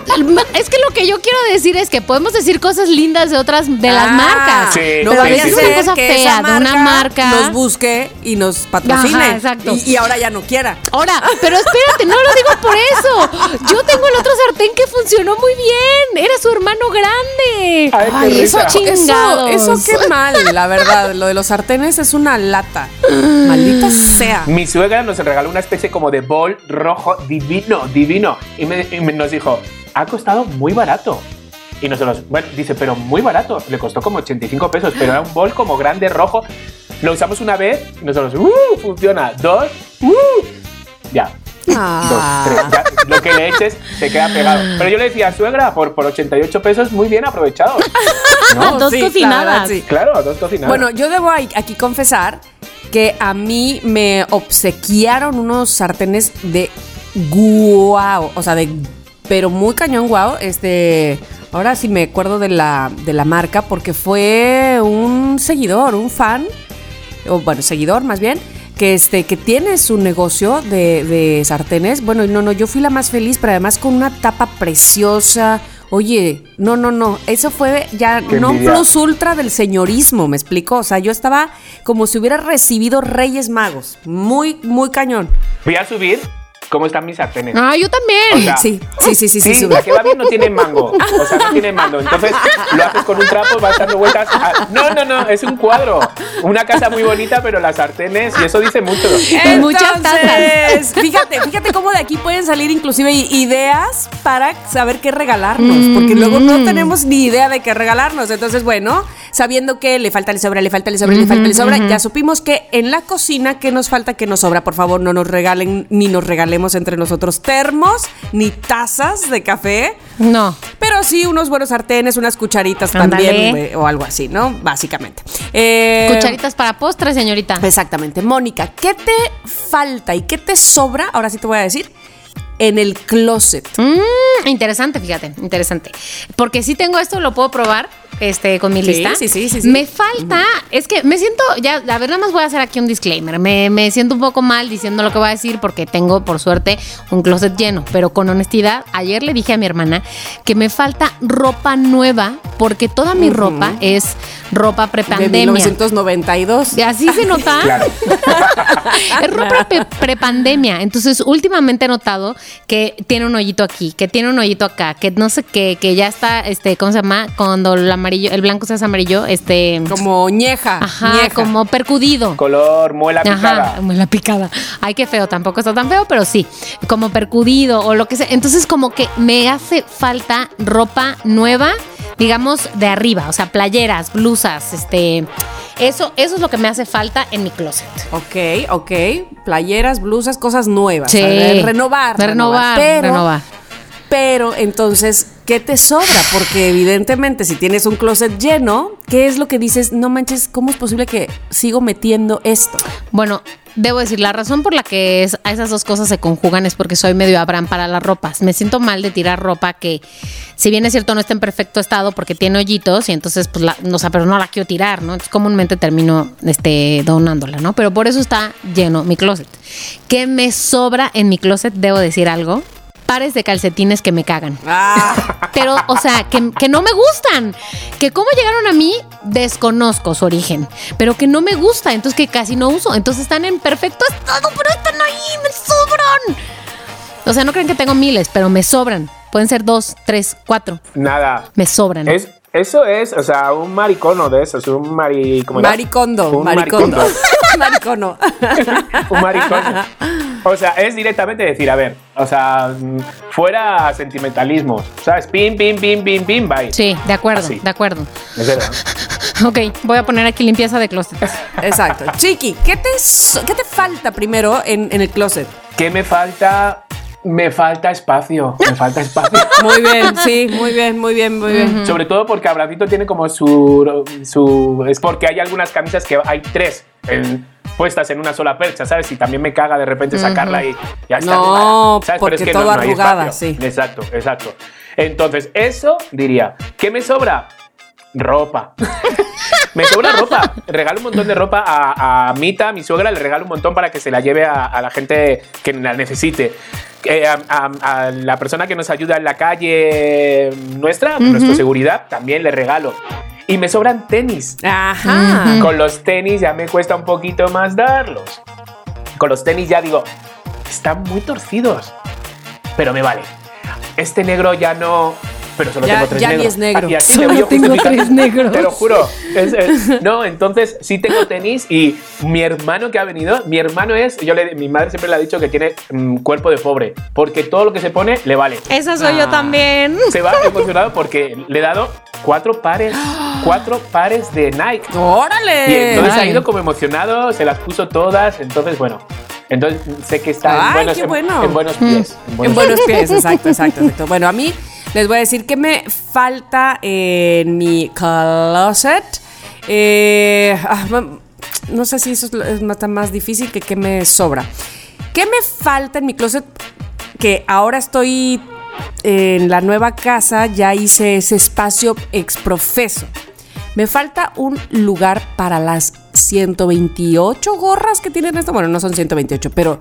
Es que lo que yo quiero decir es que podemos decir cosas lindas de otras de las Ah, marcas. Sí, no pero sí. una cosa que fea esa de una marca. nos busque y nos patrocine. Ajá, exacto. Y, y ahora ya no quiera. Ahora, pero espérate, no lo digo por eso. Yo tengo el otro sartén que funcionó muy bien. Era su hermano grande. Ay, qué eso. Eso, eso qué mal, la verdad. Lo de los sartenes es una lata. Maldita sea. Mi suegra nos regaló una especie como como de bol rojo, divino, divino. Y, me- y me- nos dijo, ha costado muy barato. Y nosotros, bueno, dice, pero muy barato. Le costó como 85 pesos, pero era un bol como grande, rojo. Lo usamos una vez y nosotros, ¡uh! Funciona. Dos, ¡uh! Ya. Ah. Dos, tres. Ya, lo que le eches se queda pegado. Pero yo le decía, suegra, por, por 88 pesos, muy bien aprovechado. [LAUGHS] ¿No? Dos Sí, cocinadas. verdad, sí. Claro, dos cocinadas. Bueno, yo debo aquí confesar que a mí me obsequiaron unos sartenes de guau, o sea, de pero muy cañón guau, este, ahora sí me acuerdo de la de la marca porque fue un seguidor, un fan o bueno, seguidor más bien, que este, que tiene su negocio de, de sartenes. Bueno, y no, no, yo fui la más feliz, pero además con una tapa preciosa. Oye, no, no, no, eso fue ya Qué no envidia. plus ultra del señorismo, me explico. O sea, yo estaba como si hubiera recibido Reyes Magos. Muy, muy cañón. Voy a subir cómo están mis sartenes. Ah, yo también. O sea, Sí, sí, sí, sí, sí. La que va bien no tiene mango. O sea, no tiene mando. Entonces lo haces con un trapo, vas dando vueltas. No, no, no, es un cuadro. Una casa muy bonita, pero las sartenes, y eso dice mucho. Y muchas tazas. Entonces, Fíjate, fíjate cómo de aquí pueden salir inclusive ideas para saber qué regalarnos, porque luego no tenemos ni idea de qué regalarnos. Entonces, bueno, sabiendo que le falta, le sobra, le falta, le sobra, le falta, le sobra, ya supimos que en la cocina, ¿qué nos falta, qué nos sobra? Por favor, no nos regalen ni nos entre nosotros termos ni tazas de café. No. Pero sí unos buenos sartenes, unas cucharitas también eh, o algo así, ¿no? Básicamente. Eh, Cucharitas para postre, señorita. Exactamente. Mónica, ¿qué te falta y qué te sobra? Ahora sí te voy a decir. En el closet. Mm, interesante, fíjate, interesante. Porque si tengo esto, lo puedo probar este, con mi Sí, lista. sí, sí, sí, sí. Me falta, es que me siento, ya, a ver, nada más voy a hacer aquí un disclaimer. Me, me siento un poco mal diciendo lo que voy a decir porque tengo, por suerte, un closet lleno. Pero con honestidad, ayer le dije a mi hermana que me falta ropa nueva porque toda mi ropa es ropa De prepandemia. 1992. Y así se nota. Claro. [LAUGHS] Es ropa pre- prepandemia. Entonces, últimamente he notado que tiene un hoyito aquí, que tiene un hoyito acá, que no sé qué, que ya está, este, ¿cómo se llama? Cuando el amarillo, el blanco se hace amarillo, este. Como ñeja. Ajá, ñeja. como percudido. Color, muela picada. Ajá, como la picada. Ay, qué feo, tampoco está tan feo, pero sí, como percudido o lo que sea. Entonces, como que me hace falta ropa nueva, digamos, de arriba, o sea, playeras, blusas, este. Eso, eso es lo que me hace falta en mi closet. Ok, ok. Playeras, blusas, cosas nuevas. Sí. O sea, de renovar. De renovar, Pero, renovar. Pero entonces, ¿qué te sobra? Porque evidentemente si tienes un closet lleno, ¿qué es lo que dices? No manches, ¿cómo es posible que sigo metiendo esto? Bueno, debo decir, la razón por la que es- esas dos cosas se conjugan es porque soy medio Abraham para las ropas. Me siento mal de tirar ropa que, si bien es cierto, no está en perfecto estado porque tiene hoyitos y entonces, pues, no, o pero no la quiero tirar, ¿no? Entonces, comúnmente termino este, donándola, ¿no? Pero por eso está lleno mi closet. ¿Qué me sobra en mi closet? Debo decir algo. Pares de calcetines que me cagan. Ah, Pero, o sea, que, que no me gustan. Que cómo llegaron a mí, desconozco su origen. Pero que no me gusta, entonces que casi no uso. Entonces están en perfecto estado, pero están ahí, me sobran. O sea, no creen que tengo miles, pero me sobran. Pueden ser dos, tres, cuatro. Nada. Me sobran. Es, eso es, o sea, un maricono de esos, un mari... ¿cómo era? maricondo, Un maricondo. maricondo. [LAUGHS] maricono. [LAUGHS] un maricono. O sea, es directamente decir, a ver, o sea, mm, fuera sentimentalismo, ¿sabes? Pim, pim, pim, pim, pim, bye. Sí, de acuerdo, Así. de acuerdo. Es verdad. [LAUGHS] Ok, voy a poner aquí limpieza de closet. [LAUGHS] Exacto. Chiqui, ¿qué te, so- qué te falta primero en, en el closet? ¿Qué me falta? Me falta espacio, me falta espacio. [LAUGHS] Muy bien, sí, muy bien, muy bien, muy bien. Sobre todo porque Abracito tiene como su, su... Es porque hay algunas camisas que hay tres puestas en una sola percha, ¿sabes? Y también me caga de repente sacarla y ya está. No, ¿sabes? porque todo hay arrugada, espacio. sí. Exacto, exacto. Entonces, eso diría, ¿qué me sobra? Ropa. [LAUGHS] me sobra ropa. Regalo un montón de ropa a, a Mita, mi suegra, le regalo un montón para que se la lleve a, a la gente que la necesite. Eh, a, a- a la persona que nos ayuda en la calle nuestra, nuestra seguridad, también le regalo. Y me sobran tenis. Ajá. Con los tenis ya me cuesta un poquito más darlos. Con los tenis ya digo, están muy torcidos. Pero me vale. Este negro ya no. Pero solo Ya- tengo tres ya ni negros. es negro. Y así Solo tengo tres negros. Te lo juro. Es- es- no, entonces sí tengo tenis y mi hermano que ha venido, mi hermano es, yo le, mi madre siempre le ha dicho que tiene mm, cuerpo de pobre, porque todo lo que se pone le vale. Esa soy yo Ah. también. Se va emocionado porque le he dado cuatro pares, cuatro pares de Nike. Y ¡Órale! entonces ha ido como emocionado, se las puso todas, entonces bueno, entonces sé que está en Ay, buenos, qué en- bueno. en buenos pies. en buenos En buenos pies, exacto, exacto, exacto. Bueno, a mí les voy a decir que me falta en mi closet. Eh, ah, no sé si eso es, más, más difícil que qué me sobra. ¿Qué me falta en mi closet? Que ahora estoy en la nueva casa, ya hice ese espacio exprofeso. Me falta un lugar para las 128 gorras que tienen esto. Bueno, no son 128, pero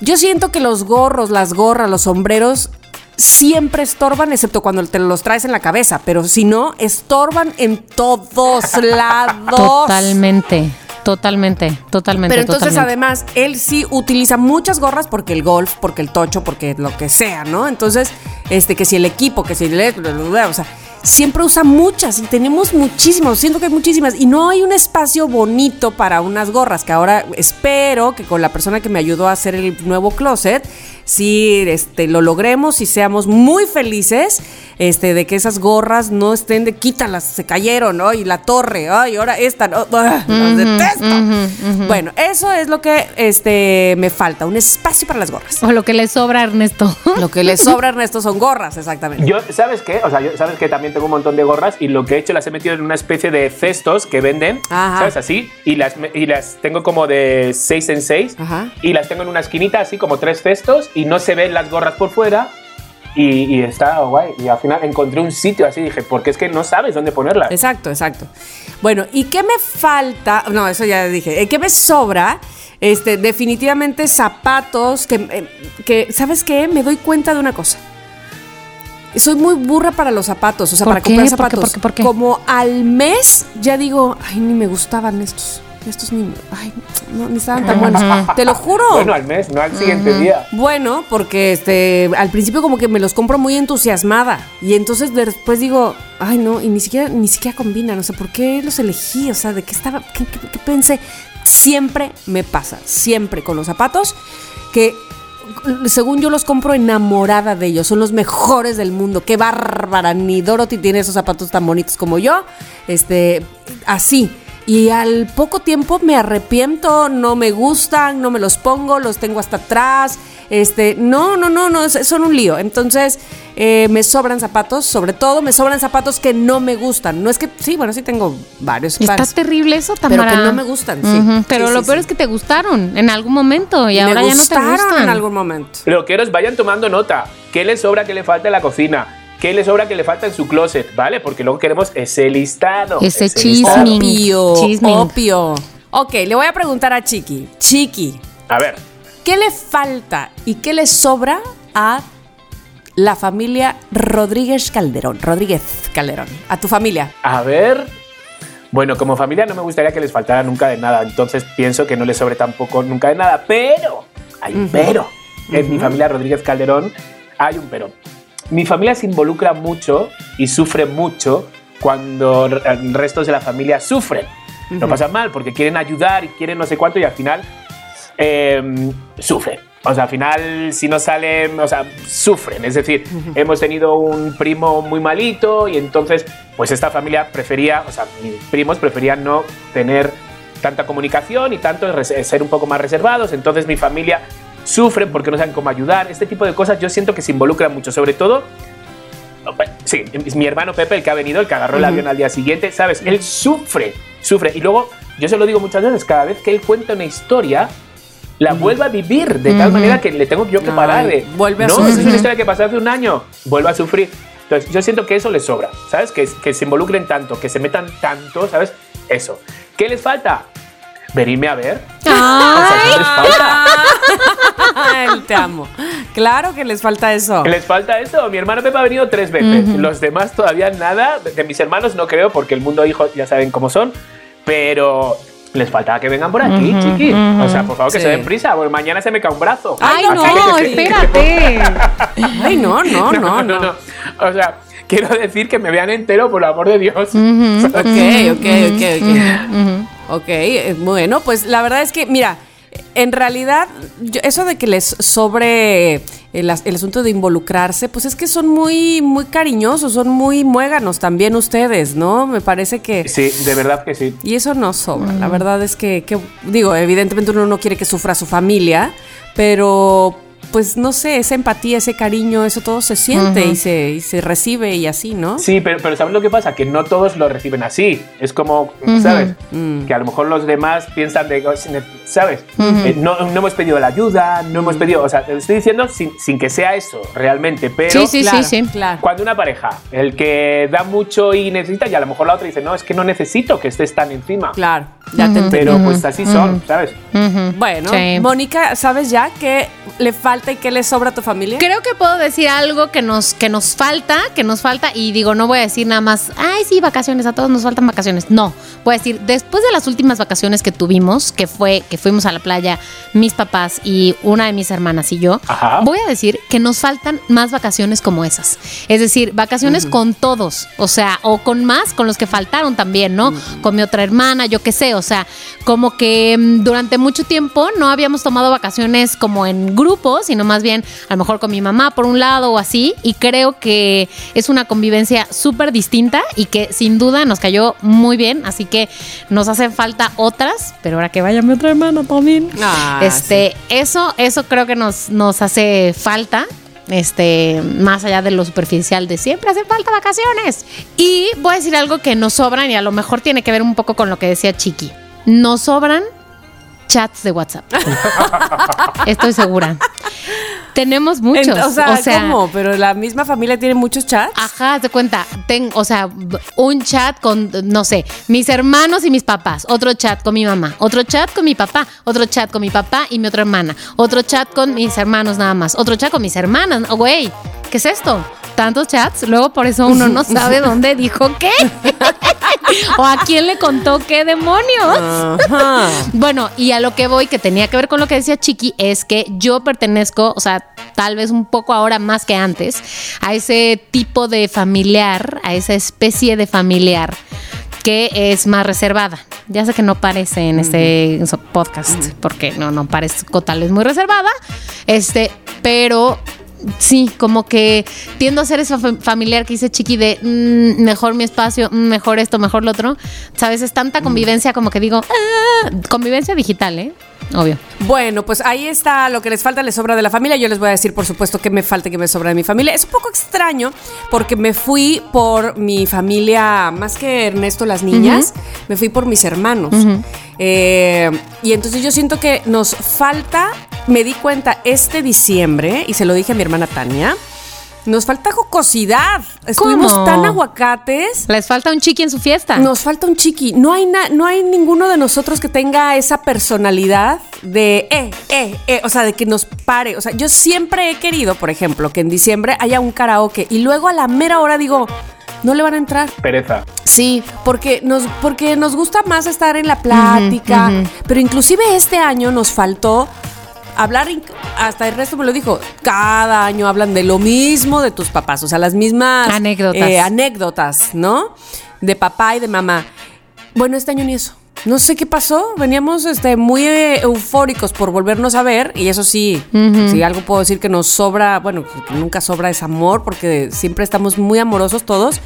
yo siento que los gorros, las gorras, los sombreros siempre estorban, excepto cuando te los traes en la cabeza, pero si no, estorban en todos [LAUGHS] lados. Totalmente, totalmente, totalmente. Pero entonces totalmente. además él sí utiliza muchas gorras porque el golf, porque el tocho, porque lo que sea, ¿no? Entonces, este que si el equipo, que si el o sea, siempre usa muchas y tenemos muchísimos, siento que hay muchísimas y no hay un espacio bonito para unas gorras que ahora espero que con la persona que me ayudó a hacer el nuevo closet sí este lo logremos y seamos muy felices este de que esas gorras no estén de quítalas, se cayeron, ¿no? Y la torre, ay, ahora esta, no, ah, los detesto. Bueno, eso es lo que este, me falta, un espacio para las gorras. O lo que le sobra a Ernesto. Lo que le sobra a [LAUGHS] Ernesto son gorras, exactamente. Yo, ¿sabes qué? O sea, yo, ¿sabes que También tengo un montón de gorras y lo que he hecho las he metido en una especie de cestos que venden, Ajá. ¿sabes? Así. Y las, y las tengo como de 6 en 6 Ajá. y las tengo en una esquinita, así como tres cestos y no se ven las gorras por fuera. Y, y está guay. Y al final encontré un sitio así, dije, porque es que no sabes dónde ponerlas. Exacto, exacto. Bueno, ¿y qué me falta? No, eso ya dije. Eh, ¿Qué me sobra? Este, definitivamente zapatos que, eh, que, ¿sabes qué? Me doy cuenta de una cosa. Soy muy burra para los zapatos, o sea, ¿Por para qué? comprar ¿Por qué? zapatos. ¿Por qué? ¿Por qué? Como al mes ya digo, ay, ni me gustaban estos. Estos ni, ay, no, ni estaban tan buenos. Te lo juro. Bueno, al mes, no al siguiente día. Bueno, porque este, al principio como que me los compro muy entusiasmada y entonces después digo, ay no, y ni siquiera ni siquiera combinan, o sea, ¿por qué los elegí? O sea, ¿de qué estaba qué, qué- qué pensé? Siempre me pasa, siempre con los zapatos que según yo los compro enamorada de ellos, son los mejores del mundo. Qué bárbara, ni Dorothy tiene esos zapatos tan bonitos como yo. Este, así. Y al poco tiempo me arrepiento, no me gustan, no me los pongo, los tengo hasta atrás. Este, no, no, no, no, es- son un lío. Entonces, eh, me sobran zapatos, sobre todo me sobran zapatos que no me gustan. No es que, sí, bueno, sí tengo varios Está pares. terrible eso, Pero Tamara. que no me gustan, sí. Pero Sí, lo sí, peor sí. es que te gustaron en algún momento y me ahora ya no te gustaron gustan. en algún momento. Pero que os vayan tomando nota. ¿Qué le sobra que le falta en la cocina? ¿Qué le sobra que le falta en su closet? ¿Vale? Porque luego queremos ese listado. Ese listado. chisme. Opio, Chisming. opio. Ok, le voy a preguntar a Chiqui. Chiqui, A ver. ¿qué le falta y qué le sobra a la familia Rodríguez Calderón? Rodríguez Calderón. A tu familia. A ver. Bueno, como familia no me gustaría que les faltara nunca de nada, entonces pienso que no les sobre tampoco nunca de nada, pero hay un pero. En mi familia Rodríguez Calderón hay un pero. Mi familia se involucra mucho y sufre mucho cuando re- restos de la familia sufren. Lo pasan mal porque quieren ayudar y quieren no sé cuánto y al final eh, sufren. O sea, al final, si no salen, o sea, sufren. Es decir, hemos tenido un primo muy malito y entonces, pues esta familia prefería, o sea, mis primos preferían no tener tanta comunicación y tanto ser un poco más reservados. Entonces, mi familia sufre porque no saben cómo ayudar. Este tipo de cosas yo siento que se involucran mucho, sobre todo Sí, es mi hermano Pepe, el que ha venido, el que agarró el avión al día siguiente, ¿sabes? Él sufre, sufre. Y luego, yo se lo digo muchas veces, cada vez que él cuenta una historia, la vuelve a vivir de tal manera que le tengo yo que Ay, parar de. vuelve a no, sufrir. es una historia que pasó hace un año, vuelve a sufrir. Entonces, yo siento que eso les sobra, ¿sabes? Que, que se involucren tanto, que se metan tanto, ¿sabes? Eso. ¿Qué les falta? Venirme a ver. O sea, ¿qué les falta? [LAUGHS] Te amo. Claro que les falta eso. Les falta eso. Mi hermano Pepe ha venido tres veces. Los demás todavía nada. De mis hermanos no creo, porque el mundo hijo ya saben cómo son. Pero les faltaba que vengan por aquí, chiqui. O sea, por favor, que Sí. se den prisa. porque mañana se me cae un brazo. Ay, no, que- espérate. [LAUGHS] Ay, no, no, no, no. no. O sea, quiero decir que me vean entero, por el amor de Dios. [LAUGHS] Ok, ok, ok, ok. Ok, eh, bueno, pues la verdad es que, mira, en realidad, yo- eso de que les sobre el, as- el asunto de involucrarse, pues es que son muy, muy cariñosos, son muy muéganos también ustedes, ¿no? Me parece que... Sí, de verdad que sí. Y eso no sobra. La verdad es que, que, digo, evidentemente uno no quiere que sufra su familia, pero pues no sé, esa empatía, ese cariño, eso todo se siente y, se, y se recibe y así, ¿no? Sí, pero, pero ¿sabes lo que pasa? Que no todos lo reciben así. Es como, ¿sabes? Que a lo mejor los demás piensan de, ¿sabes? Eh, no, no hemos pedido la ayuda, no hemos pedido, o sea, te lo estoy diciendo sin, sin que sea eso realmente, pero Sí, sí, Claro, sí, sí. Claro. cuando una pareja, el que da mucho y necesita, y a lo mejor la otra dice, no, es que no necesito que estés tan encima. Claro, ya te. Pero pues así son, ¿sabes? Bueno, Sí. Mónica, ¿sabes ya qué le falta y qué le sobra a tu familia? Creo que puedo decir algo que nos, que nos falta, que nos falta, y digo, no voy a decir nada más, ay, sí, vacaciones, a todos nos faltan vacaciones. No, voy a decir, después de las últimas vacaciones que tuvimos, que fue que fuimos a la playa, mis papás y una de mis hermanas y yo, Ajá. voy a decir que nos faltan más vacaciones como esas. Es decir, vacaciones con todos, o sea, o con más, con los que faltaron también, ¿no? Con mi otra hermana, yo qué sé, o sea, como que mm, durante mucho tiempo no habíamos tomado vacaciones como en grupo, sino más bien a lo mejor con mi mamá por un lado o así, y creo que es una convivencia súper distinta y que sin duda nos cayó muy bien, así que nos hacen falta otras, pero ahora que vaya mi otra hermana también. Ah, este, eso, eso creo que nos, nos hace falta. Este, más allá de lo superficial de siempre hace falta vacaciones. Y voy a decir algo que nos sobran y a lo mejor tiene que ver un poco con lo que decía Chiqui. Nos sobran chats de WhatsApp. [LAUGHS] Estoy segura. Tenemos muchos. O sea, ¿cómo? Pero la misma familia tiene muchos chats. Ajá, de cuenta, ten, o sea, un chat con, no sé, mis hermanos y mis papás, otro chat con mi mamá, otro chat con mi papá, otro chat con mi papá y mi otra hermana, otro chat con mis hermanos nada más, otro chat con mis hermanas. Oh, Güey, ¿qué es esto? Tantos chats, luego por eso uno no sabe [LAUGHS] dónde dijo qué. [LAUGHS] o a quién le contó qué demonios. Ajá. [LAUGHS] Bueno, y a lo que voy, que tenía que ver con lo que decía Chiqui, es que yo pertenezco, o sea, tal vez un poco ahora más que antes, a ese tipo de familiar, a esa especie de familiar que es más reservada. Ya sé que no parece en este podcast, porque no, no parezco tal vez muy reservada, este, pero sí, como que tiendo a ser fam- familiar que dice Chiqui de mm, mejor mi espacio, mm, mejor esto, mejor lo otro. Sabes, es tanta convivencia como que digo, ah, convivencia digital, ¿eh? Obvio. Bueno, pues ahí está lo que les falta, les sobra de la familia. Yo les voy a decir, por supuesto, que me falta y que me sobra de mi familia. Es un poco extraño porque me fui por mi familia, más que Ernesto, las niñas, me fui por mis hermanos. Eh, y entonces yo siento que nos falta, me di cuenta este diciembre, y se lo dije a mi hermana Tania, nos falta jocosidad. Estuvimos ¿Cómo? tan aguacates. Les falta un chiqui en su fiesta. Nos falta un chiqui. No hay, na- no hay ninguno de nosotros que tenga esa personalidad de, eh, eh, eh, o sea, de que nos pare. O sea, yo siempre he querido, por ejemplo, que en diciembre haya un karaoke y luego a la mera hora digo, no le van a entrar. Pereza. Sí, porque nos, porque nos gusta más estar en la plática, pero inclusive este año nos faltó hablar, hasta el resto me lo dijo, cada año hablan de lo mismo de tus papás, o sea, las mismas Anécdotas. eh, anécdotas, ¿no? De papá y de mamá. Bueno, este año ni eso. No sé qué pasó, veníamos este, muy eh, eufóricos por volvernos a ver y eso sí, si algo puedo decir que nos sobra, bueno, que nunca sobra es amor porque siempre estamos muy amorosos todos,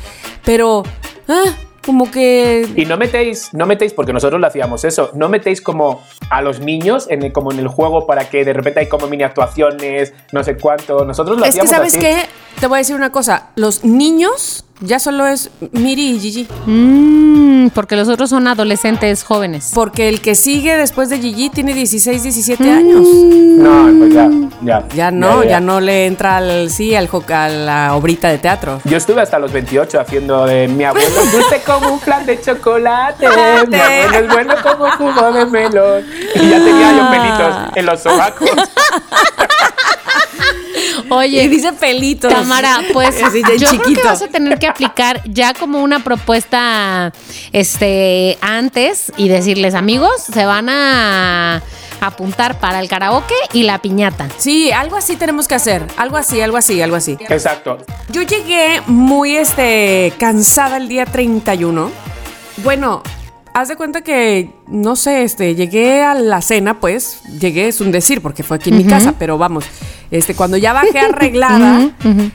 pero ah, como que Y no metéis, no metéis, porque nosotros lo hacíamos eso, no metéis como a los niños en el- como en el juego para que de repente hay como mini actuaciones, no sé cuánto. Nosotros lo es que sabes así. qué, te voy a decir una cosa, los niños ya solo es Miri y Gigi, Mm, porque los otros son adolescentes jóvenes. porque el que sigue después de Gigi tiene 16, 17 años. No, pues ya, ya. Ya no, ya, no le entra al sí al a la obrita de teatro. Yo estuve hasta los 28 haciendo de mi abuelo [LAUGHS] dulce como un flan de chocolate, mi abuelo es bueno como jugo de melón. Y ya tenía yo pelitos en los sobacos. [LAUGHS] Oye, Y dice pelitos. Tamara, pues Así de yo creo chiquito. que vas a tener que aplicar ya como una propuesta este antes y decirles, amigos, se van a apuntar para el karaoke y la piñata. Sí, algo así tenemos que hacer. Algo así, algo así, algo así. Exacto. Yo llegué muy este, cansada el día 31. Bueno, haz de cuenta que, no sé, este, llegué a la cena, pues, llegué, es un decir, porque fue aquí en mi casa, pero vamos, este, cuando ya bajé [LAUGHS] arreglada,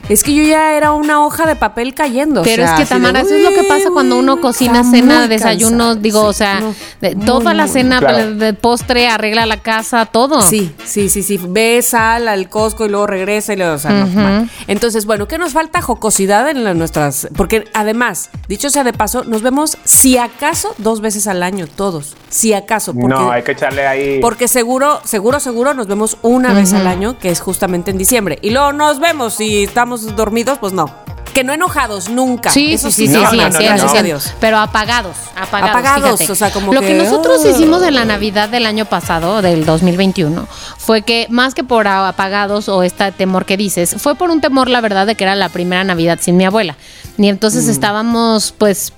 es que yo ya era una hoja de papel cayendo. o Pero sea, es que de, Tamara, eso es lo que pasa cuando uno "Uy, cocina, cena, desayuno, cansada". digo, Sí, o sea, no, de- muy, toda la cena Claro. de postre, arregla la casa, todo. Sí, sí, sí, sí. Ve, sal al Costco y luego regresa y luego, o sea, no, mal. Entonces, bueno, ¿qué nos falta? Jocosidad en la- nuestras. Porque además, dicho sea de paso, nos vemos si acaso dos veces al año, todos. Si acaso. Porque, no, hay que echarle ahí. porque seguro, seguro, seguro nos vemos una vez al año, que es justamente en diciembre. Y luego nos vemos si estamos dormidos, pues no. Que no enojados, nunca. Sí, Eso sí, sí, sí, No, sí, no, no. Gracias a. Dios. Pero apagados, apagados. Apagados, fíjate. o sea, como Lo que, que nosotros ah. hicimos en la Navidad del año pasado, del 2021, fue que más que por apagados o este temor que dices, fue por un temor, la verdad, de que era la primera Navidad sin mi abuela. Y entonces estábamos, pues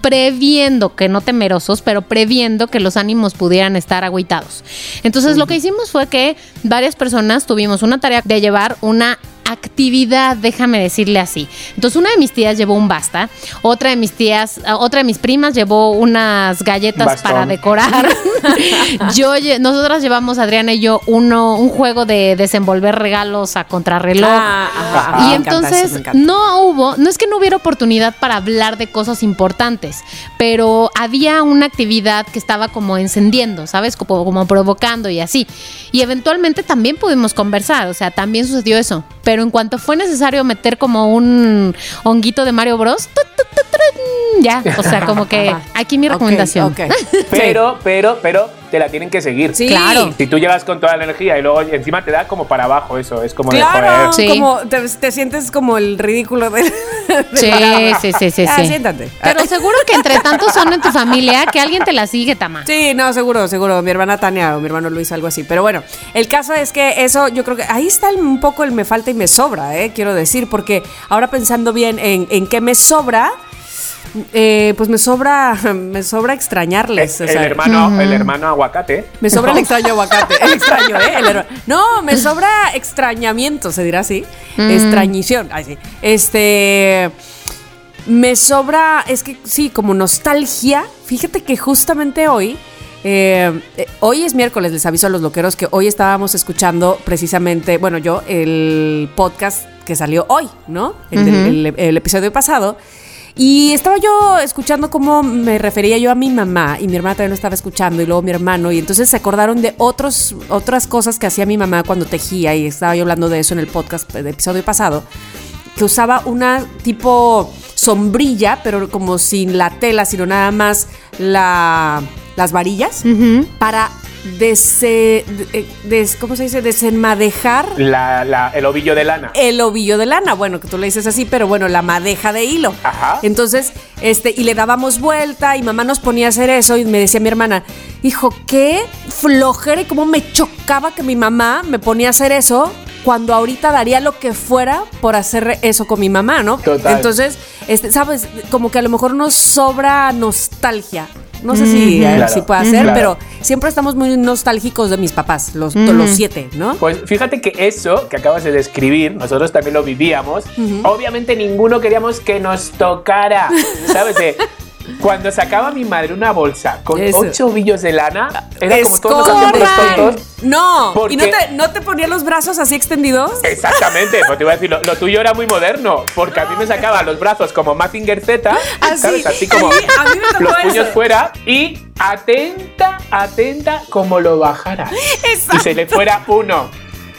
previendo, que no temerosos, pero previendo que los ánimos pudieran estar agüitados. Entonces lo que hicimos fue que varias personas tuvimos una tarea de llevar una actividad, déjame decirle así. Entonces una de mis tías llevó un basta, otra de mis tías, ah, otra de mis primas llevó unas galletas Bastón. para decorar. [LAUGHS] yo nosotras llevamos Adriana y yo uno un juego de desenvolver regalos a contrarreloj. Ah, ajá, Ajá. me Y encanta eso, entonces encanta. no hubo, no es que no hubiera oportunidad para hablar de cosas importantes, pero había una actividad que estaba como encendiendo, ¿sabes? Como, como provocando y así. Y eventualmente también pudimos conversar, o sea, también sucedió eso. Pero en cuanto fue necesario meter como un honguito de Mario Bros, tu, tu, tu, turun, ya, o sea, como que aquí mi recomendación. [LAUGHS] Pero, pero, pero te la tienen que seguir. Sí. Claro. Si tú llegas con toda la energía y luego encima te da como para abajo eso, es como de Claro, joder. Sí. como te, te sientes como el ridículo de. [LAUGHS] Sí, sí, sí, sí, Ah, sí. siéntate. Pero seguro que entre tantos son en tu familia que alguien te la sigue, Tama. Sí, no, seguro, seguro. Mi hermana Tania o mi hermano Luis, algo así. Pero bueno, el caso es que eso, yo creo que ahí está un poco el me falta y me sobra, ¿eh? quiero decir, porque ahora pensando bien en, en qué me sobra, eh, pues me sobra, [LAUGHS] me sobra extrañarles. El, o sea, el hermano, el hermano aguacate. Me sobra el extraño aguacate. El extraño, ¿eh? El no, me sobra extrañamiento, se dirá así. Extrañición. Ay, sí. Este. Me sobra. Es que sí, como nostalgia. Fíjate que justamente hoy. eh, eh, hoy es miércoles, les aviso a los loqueros que hoy estábamos escuchando precisamente, bueno, yo, el podcast que salió hoy, ¿no? El, del- el- el episodio pasado. Y estaba yo escuchando cómo me refería yo a mi mamá y mi hermana también lo estaba escuchando y luego mi hermano y entonces se acordaron de otros, otras cosas que hacía mi mamá cuando tejía y estaba yo hablando de eso en el podcast del episodio pasado, que usaba una tipo sombrilla pero como sin la tela, sino nada más la, las varillas para des- ¿cómo se dice? desenmadejar La, la- el ovillo de lana. el ovillo de lana. Bueno, que tú le dices así, pero bueno, la madeja de hilo. Ajá. Entonces, este, y le dábamos vuelta y mamá nos ponía a hacer eso y me decía mi hermana, hijo, qué flojera y cómo me chocaba que mi mamá me ponía a hacer eso cuando ahorita daría lo que fuera por hacer eso con mi mamá, ¿no? Total. Entonces, este, sabes, como que a lo mejor nos sobra nostalgia. No sé si, eh, Claro. si puede ser, Claro. pero siempre estamos muy nostálgicos de mis papás, los, los siete, ¿no? Pues fíjate que eso que acabas de describir, nosotros también lo vivíamos. Obviamente ninguno queríamos que nos tocara, ¿sabes? Cuando sacaba mi madre una bolsa con Eso. ocho ovillos de lana, era como todos nos hacíamos los tontos. No, Porque- ¿y no te, no te ponía los brazos así extendidos? Exactamente, pues te iba a decir, lo, lo tuyo era muy moderno, porque a mí me sacaba los brazos como Mazinger Z, Así. ¿sabes? Así como A mí- a mí me los puños fuera y atenta, atenta como lo bajara. [LAUGHS] Y se le fuera uno.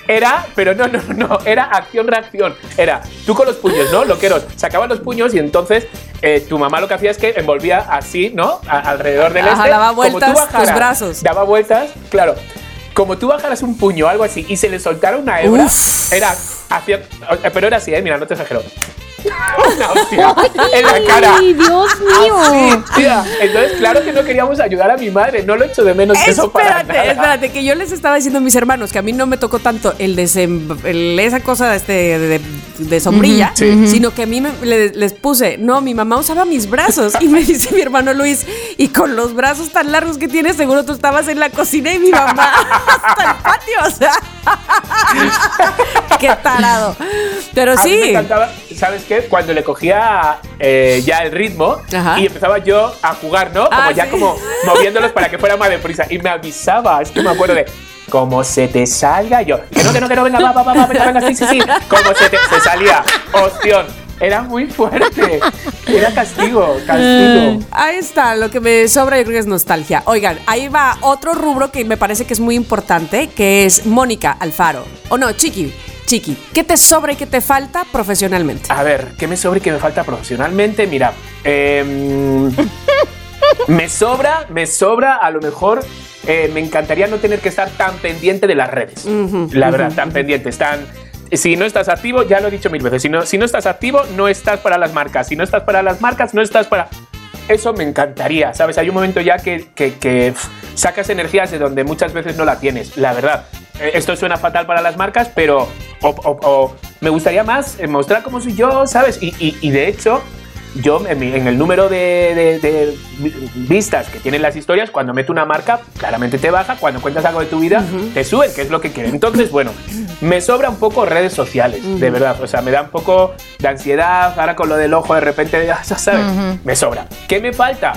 Era, pero no, no, no, era acción-reacción. Era tú con los puños, ¿no? Loqueros, sacaban los puños y entonces eh, tu mamá lo que hacía es que envolvía así, ¿no? A- alrededor del Ajá, este. daba como tú vueltas tus brazos. Daba vueltas, claro. Como tú bajaras un puño o algo así y se le soltara una hebra, Uf. era hacía, eh, pero era así, ¿eh? Mira, no te exagero. [LAUGHS] una hostia en la cara. ¡Ay, Dios mío! Así. Entonces, claro que no queríamos ayudar a mi madre, no lo echo de menos eso para Espérate, nada. espérate, que yo les estaba diciendo a mis hermanos que a mí no me tocó tanto el desem- el- esa cosa este de, de sombrilla, sí. sino que a mí me- le- les puse, no, mi mamá usaba mis brazos. Y me [LAUGHS] dice mi hermano Luis, y con los brazos tan largos que tienes, seguro tú estabas en la cocina y mi mamá [LAUGHS] hasta el patio, o sea. Qué tarado. Pero A mí me sí. encantaba, ¿sabes qué? Cuando le cogía eh, ya el ritmo Ajá. y empezaba yo a jugar, ¿no? Como Ah, ya sí. como [LAUGHS] moviéndolos para que fuera más deprisa. Y me avisaba, es que me acuerdo de. Como se te salga yo. Que no, que no, que no, venga, va, va, va, va, venga, venga, sí, sí, sí. Como se te se salía. Opción. Era muy fuerte. Era castigo, castigo. Ahí está, lo que me sobra yo creo que es nostalgia. Oigan, ahí va otro rubro que me parece que es muy importante, que es Mónica Alfaro. O no, Chiqui, Chiqui, ¿qué te sobra y qué te falta profesionalmente? A ver, ¿qué me sobra y qué me falta profesionalmente? Mira, em, [LAUGHS] me sobra, me sobra, a lo mejor eh, me encantaría no tener que estar tan pendiente de las redes. la verdad, tan pendiente, tan... Si no estás activo, ya lo he dicho mil veces, si no, si no estás activo, no estás para las marcas. Si no estás para las marcas, no estás para... Eso me encantaría, ¿sabes? Hay un momento ya que, que- que, sacas energías de donde muchas veces no la tienes, la verdad. Eh, Esto suena fatal para las marcas, pero o, o- o me gustaría más eh, mostrar cómo soy yo, ¿sabes? Y, y- y de hecho, yo en, mi- en el número de, de- de vistas que tienen las historias, cuando meto una marca, claramente te baja, cuando cuentas algo de tu vida, te suben, que es lo que quieren. Entonces, bueno, me sobra un poco redes sociales, de verdad. O sea, me da un poco de ansiedad, ahora con lo del ojo de repente, ya sabes, me sobra. ¿Qué me falta?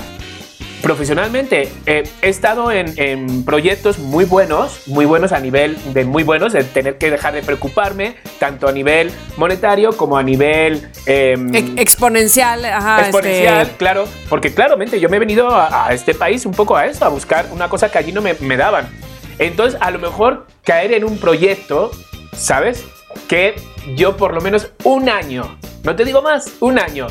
Profesionalmente, eh, he estado en, en proyectos muy buenos, muy buenos a nivel de muy buenos, de tener que dejar de preocuparme, tanto a nivel monetario como a nivel em, E- exponencial, ajá. exponencial, este, claro, porque claramente yo me he venido a, a este país un poco a eso, a buscar una cosa que allí no me, me daban. Entonces, a lo mejor caer en un proyecto, ¿sabes? Que yo por lo menos un año, no te digo más, un año,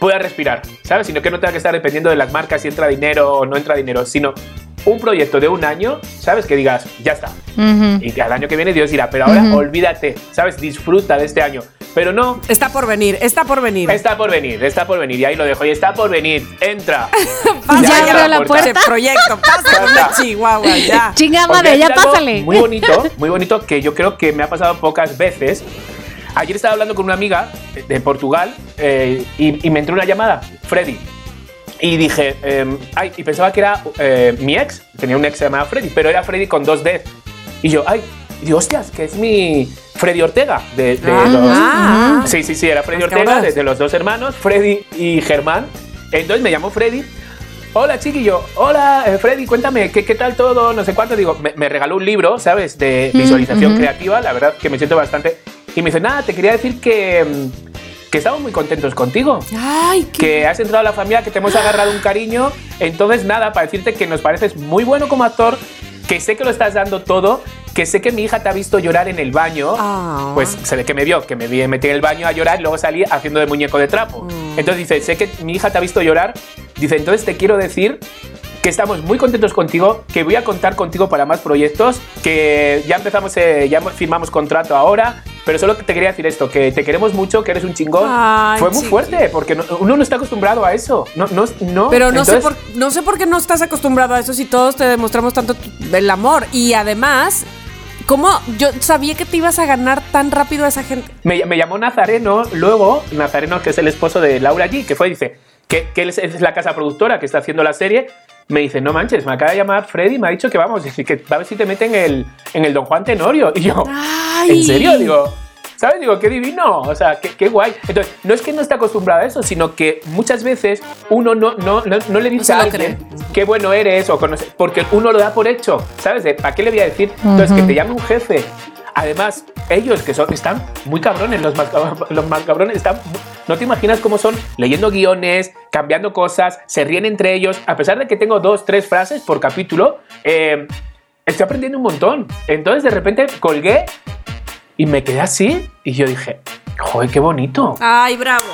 pueda respirar, ¿sabes? Sino que no tenga que estar dependiendo de las marcas si entra dinero o no entra dinero, sino un proyecto de un año, ¿sabes? Que digas, ya está. Ujú. Y que al año que viene Dios dirá, pero ahora Ujú. olvídate, ¿sabes? Disfruta de este año. Pero no, Está por venir, está por venir. Está por venir, está por venir. Y ahí lo dejo. Y está por venir. Entra. [LAUGHS] Pasa Ya ya abrió la puerta. Ese proyecto, pasa con la chihuahua, ya. Chinga madre, ya pásale. Muy bonito, muy bonito, que yo creo que me ha pasado pocas veces. Ayer estaba hablando con una amiga de- de Portugal eh, y, y me entró una llamada, Freddy. Y dije, em, ay, y pensaba que era eh, mi ex, tenía un ex llamaba Freddy, pero era Freddy con dos D. Y yo, ay, y digo, hostias, que es mi Freddy Ortega de, de Ah, los, ah. Sí, sí, sí, era Freddy Ortega, cabronas. de, de los dos hermanos, Freddy y Germán. Entonces me llamó Freddy. Hola, chiquillo. Hola, eh, Freddy, cuéntame, ¿qué, ¿qué tal todo? No sé cuánto. Digo, me, me regaló un libro, ¿sabes? De visualización creativa. La verdad que me siento bastante. Y me dice, nada, te quería decir que, mm, que estamos muy contentos contigo. Ay, qué. Que has entrado a la familia, que te hemos agarrado un cariño. Entonces, nada, para decirte que nos pareces muy bueno como actor, que sé que lo estás dando todo, que sé que mi hija te ha visto llorar en el baño. Ah. Pues se ve que me vio, que me metí en el baño a llorar y luego salí haciendo de muñeco de trapo. Entonces dice, sé que mi hija te ha visto llorar. Dice, entonces te quiero decir que estamos muy contentos contigo, que voy a contar contigo para más proyectos, que ya empezamos, eh, ya firmamos contrato ahora, pero solo te quería decir esto, que te queremos mucho, que eres un chingón. Ay, Fue muy chiqui. fuerte, porque no- uno no está acostumbrado a eso. No, no, no. Pero no, sé Entonces, por, no sé por qué no estás acostumbrado a eso si todos te demostramos tanto el amor. Y además, ¿cómo yo sabía que te ibas a ganar tan rápido a esa gente? Me, me llamó Nazareno, luego, Nazareno, que es el esposo de Laura G, que fue, dice, que, que él es, es la casa productora que está haciendo la serie. Me dice, no manches, me acaba de llamar Freddy, me ha dicho que vamos, que a ver si te meten en el, en el Don Juan Tenorio. [LAUGHS] Y yo, Ay. ¿en serio? Digo, ¿sabes? Digo, qué divino, o sea, qué, qué guay. Entonces, no es que no esté acostumbrado a eso, sino que muchas veces uno no, no, no, no le dice se a alguien qué bueno eres o conoce, porque uno lo da por hecho, ¿sabes? ¿Para qué le voy a decir? Entonces, que te llame un jefe. Además, ellos que son, están muy cabrones, los más, [LAUGHS] los más cabrones, están, no te imaginas cómo son leyendo guiones, cambiando cosas, se ríen entre ellos. A pesar de que tengo dos, tres frases por capítulo, eh, estoy aprendiendo un montón. Entonces, de repente colgué y me quedé así y yo dije, joder, qué bonito. Ay, bravo.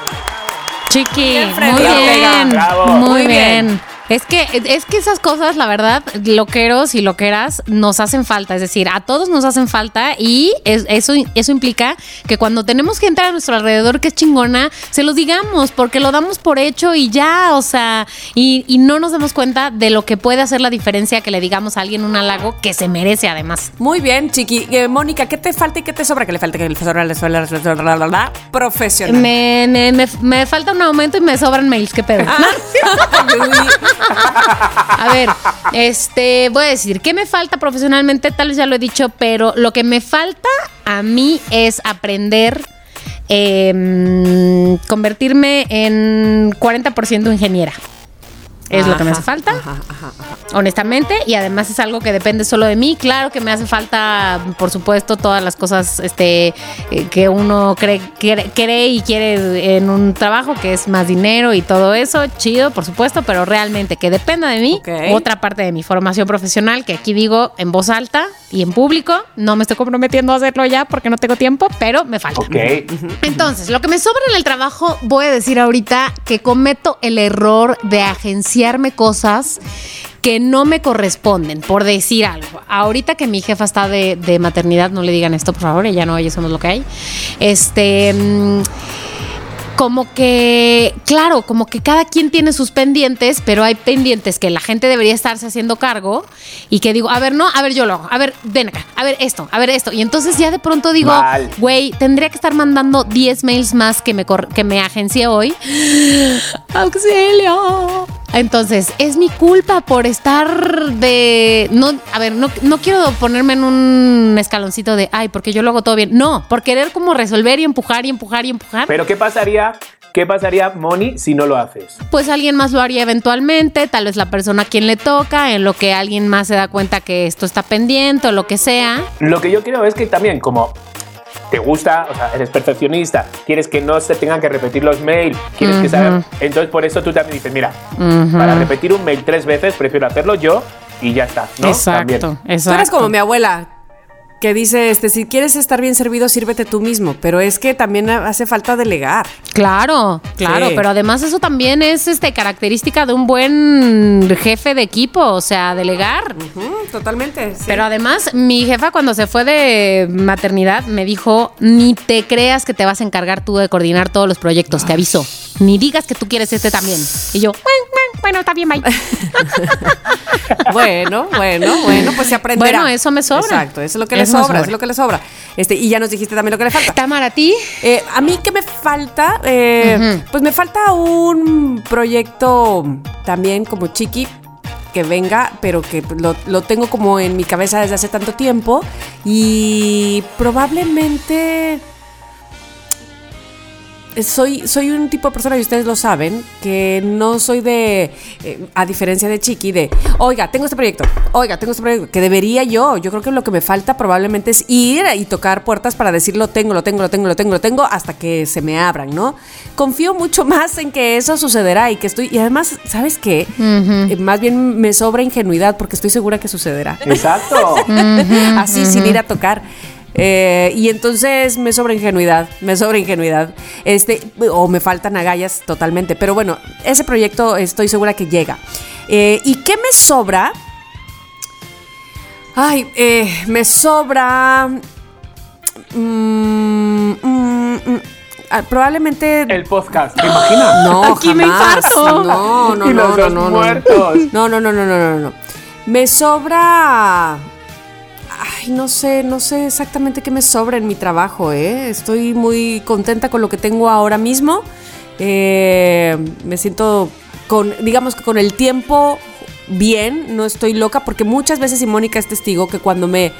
Chiqui, muy bien. Bravo. Muy Muy bien. bien. Es que, es que esas cosas, la verdad, loqueros y loqueras, nos hacen falta. Es decir, a todos nos hacen falta y es- eso, eso implica que cuando tenemos gente a nuestro alrededor que es chingona, se los digamos, porque lo damos por hecho y ya, o sea, y, y no nos damos cuenta de lo que puede hacer la diferencia que le digamos a alguien un halago que se merece además. Muy bien, Chiqui. Eh, Mónica, ¿qué te falta y qué te sobra? Que le falta que le sobra, le sobra, le profesional. Me, me, me, me falta un aumento y me sobran mails, qué pedo. [LAUGHS] [LAUGHS] A ver, este, voy a decir, ¿qué me falta profesionalmente? Tal vez ya lo he dicho, pero lo que me falta a mí es aprender, eh, convertirme en 40% ingeniera. Es lo que me hace falta, Ajá, ajá, ajá. honestamente, y además es algo que depende solo de mí. Claro que me hace falta, por supuesto, todas las cosas este, eh, que uno cree, cree y quiere en un trabajo, que es más dinero y todo eso, chido, por supuesto, pero realmente que dependa de mí, otra parte de mi formación profesional, que aquí digo en voz alta y en público, no me estoy comprometiendo a hacerlo ya porque no tengo tiempo, pero me falta. Ok. Entonces, lo que me sobra en el trabajo, voy a decir ahorita que cometo el error de agenciarme cosas que no me corresponden, por decir algo. Ahorita que mi jefa está de, de maternidad, no le digan esto, por favor, ella no oye, somos lo que hay. Este. mm, como que, claro, como que cada quien tiene sus pendientes, pero hay pendientes que la gente debería estarse haciendo cargo y que digo, a ver, no, a ver, yo lo hago, a ver, ven acá, a ver esto, a ver esto. Y entonces ya de pronto digo, güey, tendría que estar mandando 10 mails más que me, que me agencié hoy. [GASPS] ¡Auxilio! Entonces, es mi culpa por estar de. No, a ver, no, no quiero ponerme en un escaloncito de ay, porque yo lo hago todo bien. No, por querer como resolver y empujar y empujar y empujar. Pero ¿qué pasaría, qué pasaría, Moni, si no lo haces? pues alguien más lo haría eventualmente, tal vez la persona a quien le toca, en lo que alguien más se da cuenta que esto está pendiente o lo que sea. Lo que yo creo es que también, como te gusta, o sea, eres perfeccionista, quieres que no se tengan que repetir los mails, quieres que saber. Entonces, por eso tú también dices, mira, para repetir un mail tres veces, prefiero hacerlo yo y ya está, ¿no? También. Tú eres como mi abuela, que dice, este, si quieres estar bien servido, sírvete tú mismo. Pero es que también hace falta delegar. Claro, claro, Sí. pero además eso también es este característica de un buen jefe de equipo, o sea, delegar. Totalmente. sí. Pero además, mi jefa cuando se fue de maternidad me dijo, ni te creas que te vas a encargar tú de coordinar todos los proyectos, te aviso. Ni digas que tú quieres este también. Y yo, "Bueno, bueno, está bien, bye. [LAUGHS] Bueno, bueno, bueno, pues se aprenderá. Bueno, eso me sobra. Exacto, eso es lo que le Eso sobra, sobra. es lo que le sobra. Este, y ya nos dijiste también lo que le falta. Tamara, ¿a ti? Eh, a mí que me falta, Eh, pues me falta un proyecto también como chiqui que venga, pero que lo, lo tengo como en mi cabeza desde hace tanto tiempo y probablemente soy, soy un tipo de persona, y ustedes lo saben, que no soy de, eh, a diferencia de Chiqui, de, oiga, tengo este proyecto, oiga, tengo este proyecto, que debería yo. Yo creo que lo que me falta probablemente es ir y tocar puertas para decir, lo tengo, lo tengo, lo tengo, lo tengo, lo tengo, hasta que se me abran, ¿no? Confío mucho más en que eso sucederá y que estoy, y además, ¿sabes qué? Eh, más bien me sobra ingenuidad porque estoy segura que sucederá. Exacto. [LAUGHS] Así, sin ir a tocar. Eh, y entonces me sobra ingenuidad, me sobra ingenuidad. Este, o me faltan agallas totalmente. Pero bueno, ese proyecto estoy segura que llega. Eh, ¿Y qué me sobra? Ay, eh, me sobra. mm, mm, mm, ah, probablemente. El podcast, ¿te imaginas? No, Aquí me jamás. infarto. No, no, Y no, los no, no, no. muertos. No, no, no, no, no, no, no. Me sobra. Ay, no sé, no sé exactamente qué me sobra en mi trabajo, ¿eh? Estoy muy contenta con lo que tengo ahora mismo. Eh, me siento con, digamos que con el tiempo bien, no estoy loca, porque muchas veces, y Mónica es testigo, que cuando me,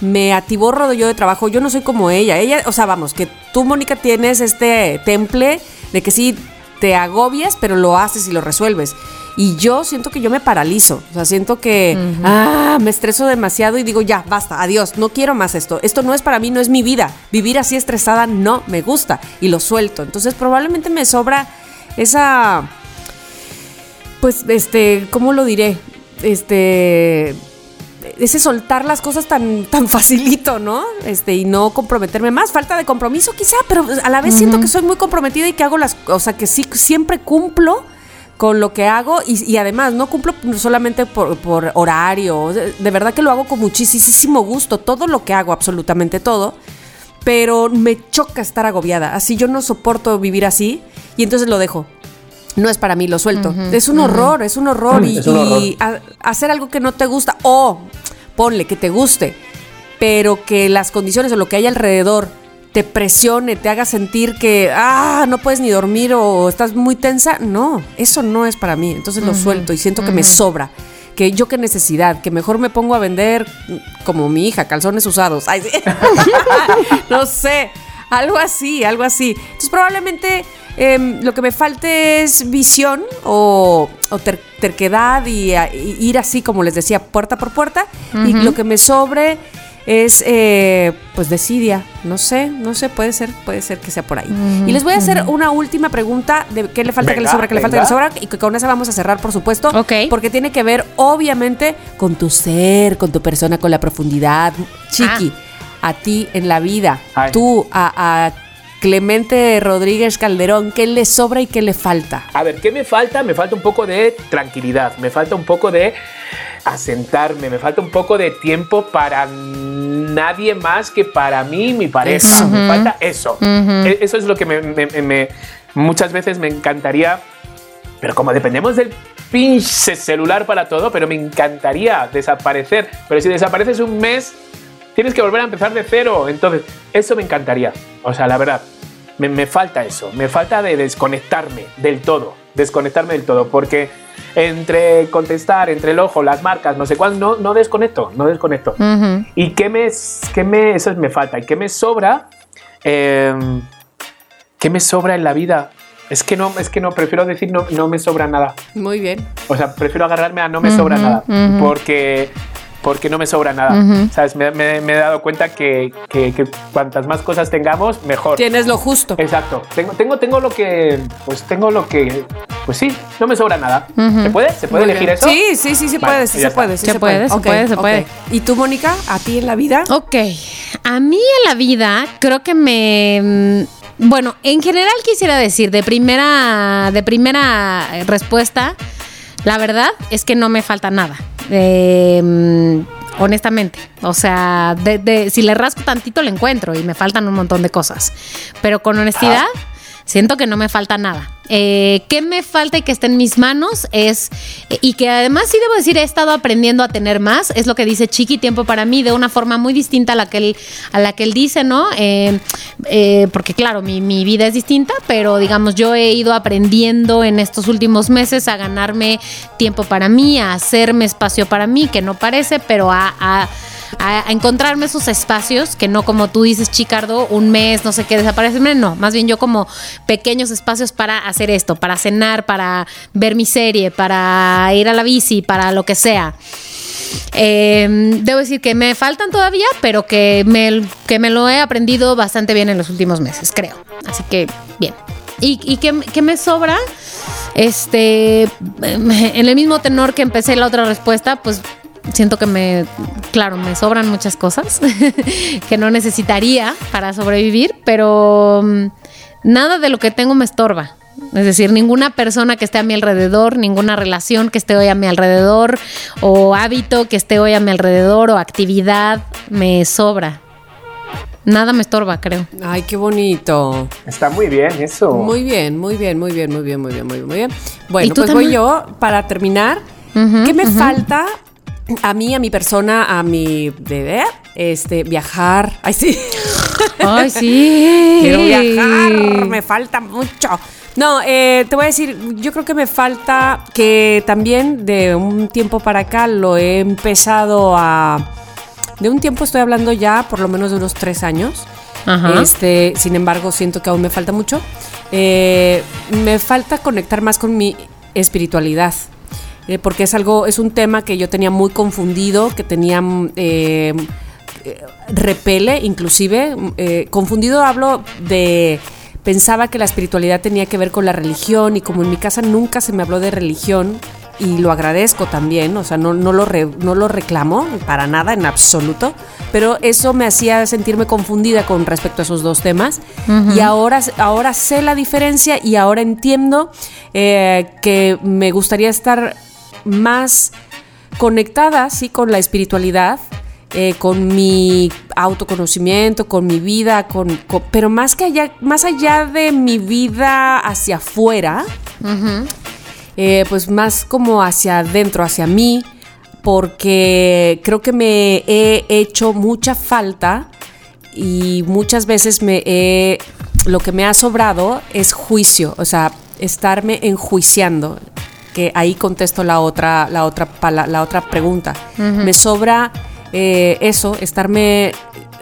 me atiborro yo de trabajo, yo no soy como ella. Ella, o sea, vamos, que tú, Mónica, tienes este temple de que sí te agobias, pero lo haces y lo resuelves. Y yo siento que yo me paralizo, o sea, siento que ah, me estreso demasiado y digo, ya, basta, adiós, no quiero más esto. Esto no es para mí, no es mi vida. Vivir así estresada no me gusta y lo suelto. Entonces probablemente me sobra esa, pues, este, ¿cómo lo diré? Este, ese soltar las cosas tan, tan facilito, ¿no? Este, y no comprometerme más. Falta de compromiso quizá, pero a la vez siento que soy muy comprometida y que hago las, o sea, que sí, siempre cumplo con lo que hago y, y además no cumplo solamente por, por horario, de, de verdad que lo hago con muchísimo gusto, todo lo que hago, absolutamente todo, pero me choca estar agobiada, así yo no soporto vivir así y entonces lo dejo. No es para mí, lo suelto. Es un horror, es un horror. Mm, y es un horror. y a- hacer algo que no te gusta, o ponle que te guste, pero que las condiciones o lo que hay alrededor te presione, te haga sentir que, ah, no puedes ni dormir o estás muy tensa, no, eso no es para mí. Entonces lo suelto y siento que me sobra. Que yo qué necesidad, que mejor me pongo a vender como mi hija, calzones usados. Ay, sí. [LAUGHS] no sé, algo así, algo así. Entonces probablemente em, lo que me falte es visión o, o ter- terquedad y, a- y ir así, como les decía, puerta por puerta. Y lo que me sobre es eh, pues desidia. No sé, no sé, puede ser, puede ser que sea por ahí. Y les voy a hacer una última pregunta de qué le falta, qué le sobra, qué le falta, qué le sobra. Y que con esa vamos a cerrar, por supuesto. Ok. Porque tiene que ver, obviamente, con tu ser, con tu persona, con la profundidad. Chiqui, a ti en la vida. Ay. Tú, a, a Clemente Rodríguez Calderón, ¿qué le sobra y qué le falta? A ver, ¿qué me falta? Me falta un poco de tranquilidad, me falta un poco de asentarme, me falta un poco de tiempo para nadie más que para mí y mi pareja. Me falta eso. E- Eso es lo que me- me- me- muchas veces me encantaría, pero como dependemos del pinche celular para todo, pero me encantaría desaparecer. Pero si desapareces un mes, tienes que volver a empezar de cero. Entonces, eso me encantaría. O sea, la verdad, me, me falta eso. Me falta de desconectarme del todo. Desconectarme del todo. Porque entre contestar, entre el ojo, las marcas, no sé cuál, no, no desconecto. No desconecto. ¿Y qué me, qué me, eso me falta? ¿Y qué me sobra? Eh, ¿Qué me sobra en la vida? Es que no, es que no, prefiero decir no, no me sobra nada. Muy bien. O sea, prefiero agarrarme a no me sobra nada. Porque, porque no me sobra nada. ¿Sabes? Me, me- me he dado cuenta que, que- que cuantas más cosas tengamos, mejor. Tienes lo justo. Exacto. Tengo, tengo, tengo lo que. Pues tengo lo que. Pues sí, no me sobra nada. ¿Se puede? ¿Se puede Muy elegir bien. eso? Sí, sí, sí, se Vale, puede, sí se puede, sí Se puede, se puede, se puede. ¿Y tú, Mónica, a ti en la vida? Ok, a mí en la vida creo que me... mm, Bueno, en general quisiera decir, de primera, de primera respuesta, la verdad es que no me falta nada. Eh, mm, honestamente. O sea, de- de- si le rasco tantito le encuentro y me faltan un montón de cosas. Pero con honestidad, siento que no me falta nada. Eh, ¿Qué me falta y que esté en mis manos? Es, y que además sí debo decir, he estado aprendiendo a tener más, es lo que dice Chiqui, tiempo para mí, de una forma muy distinta a la que él, a la que él dice, ¿no? Eh, eh, porque claro, mi, vida es distinta, pero digamos, yo he ido aprendiendo en estos últimos meses a ganarme tiempo para mí, a hacerme espacio para mí, que no parece, pero a a, encontrarme esos espacios que no como tú dices, Chicardo, un mes, no sé qué, desaparecerme, no, más bien yo como pequeños espacios para hacer esto, para cenar, para ver mi serie, para ir a la bici, para lo que sea. Eh, debo decir que me faltan todavía, pero que me, que me lo he aprendido bastante bien en los últimos meses, creo. Así que, bien. ¿Y, y qué, qué me sobra? Este, en el mismo tenor que empecé la otra respuesta, pues siento que me, claro, me sobran muchas cosas [LAUGHS] que no necesitaría para sobrevivir, pero mm, nada de lo que tengo me estorba. Es decir, ninguna persona que esté a mi alrededor, ninguna relación que esté hoy a mi alrededor, o hábito que esté hoy a mi alrededor, o actividad, me sobra. Nada me estorba, creo. Ay, qué bonito. Está muy bien eso. Muy bien, muy bien, muy bien, muy bien, muy bien, muy bien, muy bien. Bueno, ¿Y tú pues voy también? yo para terminar. ¿Qué me falta a mí, a mi persona, a mi bebé? Este, viajar. Ay, sí. Ay, sí. Quiero viajar, me falta mucho. No, eh, te voy a decir, yo creo que me falta que también de un tiempo para acá lo he empezado a... De un tiempo estoy hablando ya, por lo menos de unos tres años. Ajá. Este, sin embargo, siento que aún me falta mucho. Eh, me falta conectar más con mi espiritualidad. Eh, porque es algo, es un tema que yo tenía muy confundido, que tenía mm, eh, eh, repele, inclusive. eh, confundido hablo de. Pensaba que la espiritualidad tenía que ver con la religión y como en mi casa nunca se me habló de religión, y lo agradezco también, o sea, no, no, lo re- no lo reclamo para nada, en absoluto, pero eso me hacía sentirme confundida con respecto a esos dos temas y ahora, ahora sé la diferencia y ahora entiendo eh, que me gustaría estar más conectada, sí, con la espiritualidad, eh, con mi autoconocimiento, con mi vida, con, con- pero más que allá, más allá de mi vida hacia afuera, eh, pues más como hacia adentro, hacia mí, porque creo que me he hecho mucha falta y muchas veces me he, lo que me ha sobrado es juicio, o sea, estarme enjuiciando, que ahí contesto la otra, la otra, la otra pregunta. Me sobra eh, eso, estarme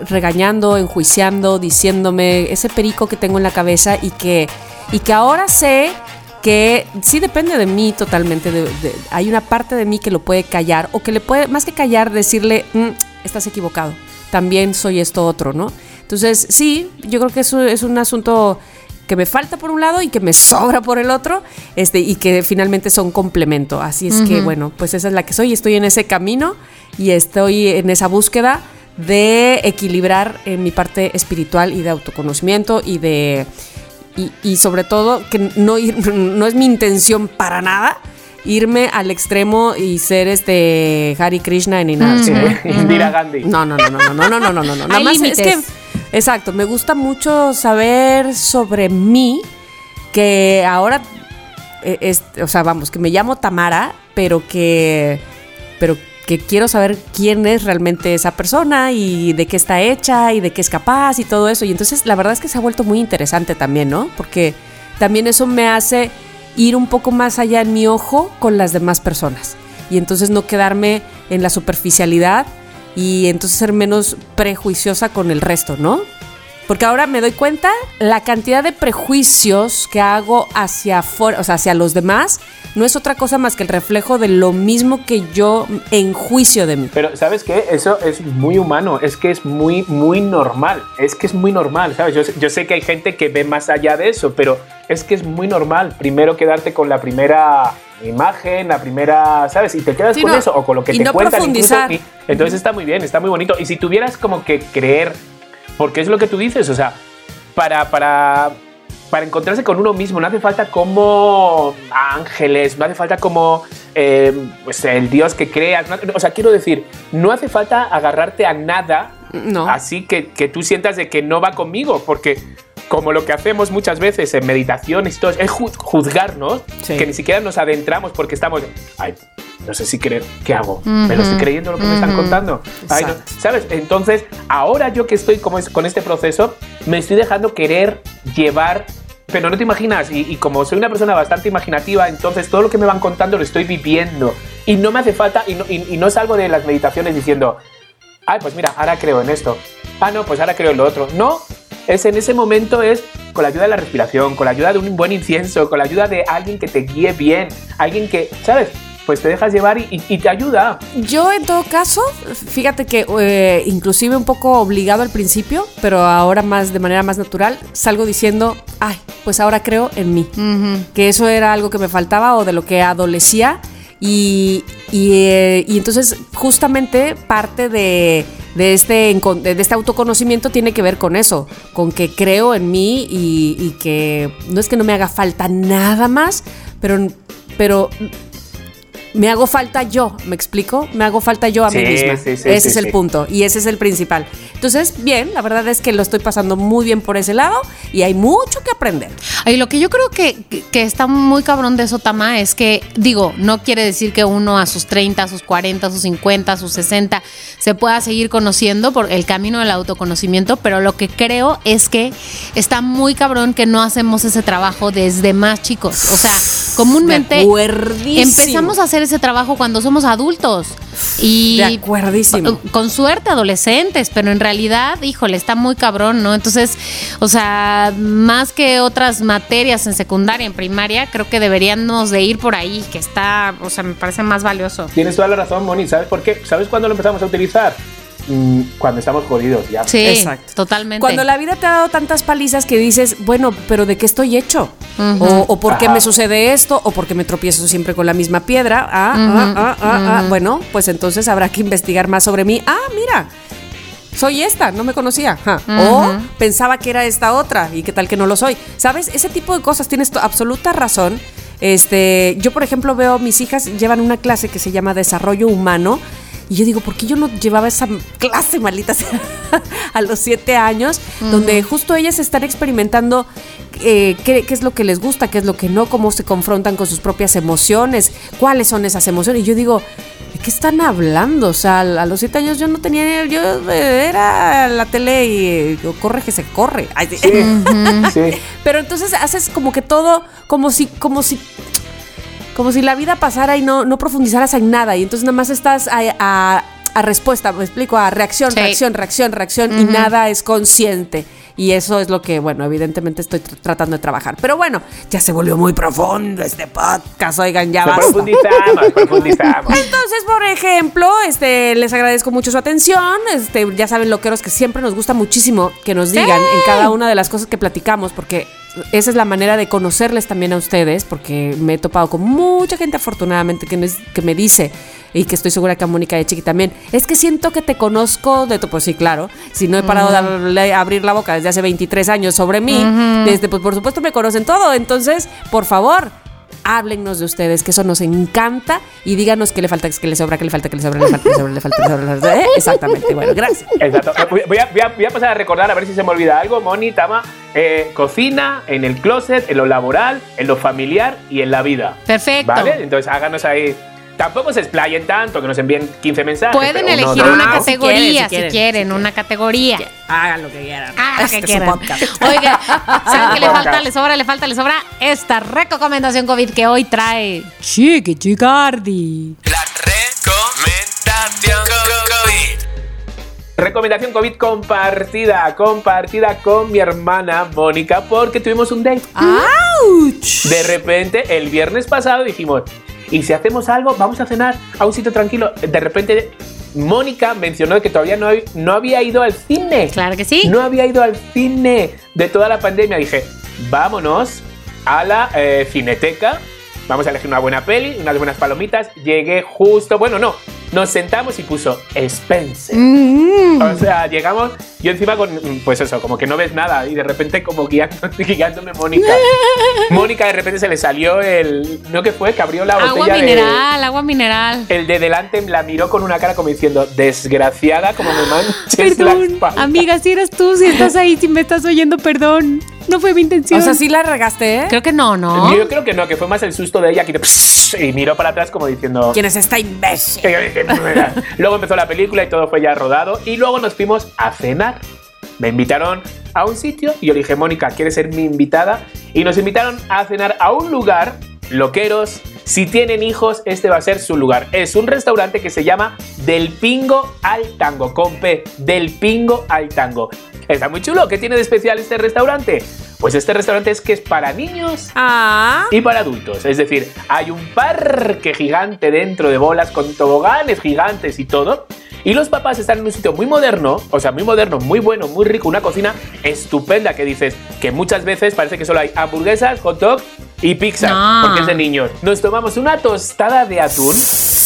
regañando, enjuiciando, diciéndome ese perico que tengo en la cabeza y que, y que ahora sé que sí depende de mí totalmente. de- de- hay una parte de mí que lo puede callar o que le puede, más que callar, decirle, "Mm, estás equivocado. También soy esto otro, ¿no? Entonces, sí, yo creo que eso es un asunto que me falta por un lado y que me sobra por el otro, este, y que finalmente son complemento. Así es que, bueno, pues esa es la que soy, estoy en ese camino y estoy en esa búsqueda de equilibrar en mi parte espiritual y de autoconocimiento y de y, y sobre todo que no ir- [LAUGHS] no es mi intención para nada irme al extremo y ser este Hari Krishna ni nada. [LAUGHS] Indira Gandhi. No, no, no, no, no, no, no, no, no, no. [LAUGHS] Nada más es límites. que, exacto, me gusta mucho saber sobre mí, que ahora, eh, es- o sea, vamos, que me llamo Tamara, pero que, pero que quiero saber quién es realmente esa persona y de qué está hecha y de qué es capaz y todo eso. Y entonces la verdad es que se ha vuelto muy interesante también, ¿no? Porque también eso me hace ir un poco más allá en mi ojo con las demás personas. Y entonces no quedarme en la superficialidad y entonces ser menos prejuiciosa con el resto, ¿no? Porque ahora me doy cuenta la cantidad de prejuicios que hago hacia afuera, o sea, hacia los demás, no es otra cosa más que el reflejo de lo mismo que yo enjuicio de mí. Pero, ¿sabes qué? Eso es muy humano, es que es muy, muy normal, es que es muy normal, ¿sabes? Yo, sé- yo sé que hay gente que ve más allá de eso, pero es que es muy normal primero quedarte con la primera imagen, la primera, ¿sabes? Y te quedas Sí, con no, eso, o con lo que y te no cuentan incluso, profundizar. y- entonces está muy bien, está muy bonito. Y si tuvieras como que creer, porque es lo que tú dices, o sea, para, para, para encontrarse con uno mismo no hace falta como ángeles, no hace falta como eh, pues el Dios que creas, no- o sea, quiero decir, no hace falta agarrarte a nada No. así que, que tú sientas de que no va conmigo, porque como lo que hacemos muchas veces en meditaciones y todo, es ju- juzgarnos, Sí. que ni siquiera nos adentramos porque estamos, ay, no sé si creer, ¿qué hago? ¿Me lo estoy creyendo lo que me están contando? Ay, no. ¿Sabes? Entonces, ahora yo que estoy como es- con este proceso, me estoy dejando querer llevar, pero no te imaginas, y, y como soy una persona bastante imaginativa, entonces todo lo que me van contando lo estoy viviendo. Y no me hace falta, y no, y- y no salgo de las meditaciones diciendo, ay, pues mira, ahora creo en esto. Ah, no, pues ahora creo en lo otro. No, es en ese momento es con la ayuda de la respiración, con la ayuda de un buen incienso, con la ayuda de alguien que te guíe bien, alguien que, ¿sabes? Pues te dejas llevar y, y- y te ayuda. Yo en todo caso, fíjate que eh, inclusive un poco obligado al principio, pero ahora más de manera más natural, salgo diciendo, ay, pues ahora creo en mí. Que eso era algo que me faltaba o de lo que adolecía. Y, y, eh, y entonces justamente parte de, de este, de este autoconocimiento tiene que ver con eso, con que creo en mí y, y que no es que no me haga falta nada más, pero, pero me hago falta yo, ¿me explico? Me hago falta yo a mí misma. sí, sí, ese sí, es el punto y ese es el principal. Entonces, bien, la verdad es que lo estoy pasando muy bien por ese lado y hay mucho que aprender. Y lo que yo creo que, que está muy cabrón de eso, Tama, es que, digo, no quiere decir que uno a sus 30, a sus 40, a sus 50, a sus 60 se pueda seguir conociendo por el camino del autoconocimiento, pero lo que creo es que está muy cabrón que no hacemos ese trabajo desde más chicos. O sea, comúnmente empezamos a hacer ese trabajo cuando somos adultos. Y De acuerdísimo. con suerte adolescentes, pero en realidad, híjole, está muy cabrón, ¿no? Entonces, o sea, más que otras materias en secundaria, en primaria, creo que deberíamos de ir por ahí, que está, o sea, me parece más valioso. Tienes toda la razón, Moni. ¿Sabes por qué? ¿Sabes cuándo lo empezamos a utilizar? Cuando estamos jodidos ya. Sí, Exacto. totalmente. Cuando la vida te ha dado tantas palizas que dices, bueno, pero ¿de qué estoy hecho? O, o por qué Ajá. me sucede esto, o por qué me tropiezo siempre con la misma piedra. Ah, ah, ah, ah, ah. Bueno, pues entonces habrá que investigar más sobre mí. Ah, mira. Soy esta, no me conocía. Ja. O pensaba que era esta otra y qué tal que no lo soy. ¿Sabes? Ese tipo de cosas tienes absoluta razón. Este, yo por ejemplo veo mis hijas llevan una clase que se llama desarrollo humano y yo digo, ¿por qué yo no llevaba esa clase maldita sea, [LAUGHS] a los siete años? Donde justo ellas están experimentando eh, qué, qué es lo que les gusta, qué es lo que no, cómo se confrontan con sus propias emociones, cuáles son esas emociones. Y yo digo, ¿de qué están hablando? O sea, a los siete años yo no tenía, yo eh, era la tele y eh, corre que se corre. Ay, sí. Sí. [LAUGHS] Pero entonces haces como que todo, como si, como si, como si la vida pasara y no, no profundizaras en nada. Y entonces nada más estás a, a- a respuesta, me explico, a reacción, Sí. reacción, reacción, reacción, y nada es consciente. Y eso es lo que, bueno, evidentemente estoy tr- tratando de trabajar. Pero bueno, ya se volvió muy profundo este podcast. Oigan, ya basta. profundizamos, [LAUGHS] profundizamos. Entonces, por ejemplo, este, les agradezco mucho su atención. Este, ya saben, loqueros, que siempre nos gusta muchísimo que nos digan en cada una de las cosas que platicamos, porque esa es la manera de conocerles también a ustedes, porque me he topado con mucha gente, afortunadamente, que me, que me dice, y que estoy segura que a Mónica de Chiqui también, es que siento que te conozco de tu, pues sí, claro, si no he parado de abrir la boca desde hace 23 años sobre mí, desde, pues por supuesto me conocen todo, entonces, por favor, háblennos de ustedes, que eso nos encanta y díganos qué le falta, qué le sobra, qué le falta, qué le sobra, qué le falta, qué le sobra, qué le falta, qué le sobra, qué le sobra. ¿Eh? Exactamente, bueno, gracias. Exacto. Voy, voy a, voy a- voy a pasar a recordar a ver si se me olvida algo. Moni, Tama, eh, cocina, en el closet, en lo laboral, en lo familiar y en la vida. Perfecto. ¿Vale? Entonces háganos ahí. Tampoco se explayen tanto, que nos envíen 15 mensajes. Pueden elegir una si categoría quieren, si si quieren, una categoría. Hagan lo que quieran. Ah, lo Este que es su quieran. podcast. [LAUGHS] Oiga, ¿saben qué le falta? Le sobra, le falta, le sobra esta recomendación COVID que hoy trae Chiqui Chicardi. La recomendación COVID. Recomendación COVID compartida, compartida con mi hermana Mónica, porque tuvimos un date. ¡Auch! De repente, el viernes pasado dijimos, ¿y si hacemos algo? Vamos a cenar a un sitio tranquilo. De repente, Mónica mencionó que todavía no, no había ido al cine. Claro que sí. No había ido al cine de toda la pandemia. Dije, vámonos a la eh, cineteca. Vamos a elegir una buena peli, unas buenas palomitas. Llegué justo, bueno, no, nos sentamos y puso Spencer. Mm. O sea, llegamos, yo encima con, pues eso, como que no ves nada y de repente como guiando, [LAUGHS] guiándome Mónica. [LAUGHS] Mónica de repente se le salió el, ¿no qué fue? Que abrió la botella Agua de- mineral, agua mineral. el de delante la miró con una cara como diciendo, desgraciada, como me manches la Perdón, espalda". amiga, si eres tú, si estás ahí, si me estás oyendo, perdón. No fue mi intención. O sea, sí la regaste, ¿eh? Creo que no, ¿no? Yo creo que no, que fue más el susto de ella que y miró para atrás como diciendo. ¿Quién es esta imbécil? Luego empezó la película y todo fue ya rodado y luego nos fuimos a cenar. Me invitaron a un sitio y yo dije, Mónica, ¿quieres ser mi invitada? Y nos invitaron a cenar a un lugar, loqueros. Si tienen hijos, este va a ser su lugar. Es un restaurante que se llama Del Pingo al Tango, con P, Del Pingo al Tango. Está muy chulo. ¿Qué tiene de especial este restaurante? Pues este restaurante es que es para niños Ah. y para adultos. Es decir, hay un parque gigante dentro de bolas con toboganes gigantes y todo. Y los papás están en un sitio muy moderno, o sea, muy moderno, muy bueno, muy rico, una cocina estupenda que dices que muchas veces parece que solo hay hamburguesas, hot dog y pizza, No. porque es de niños. Nos tomamos una tostada de atún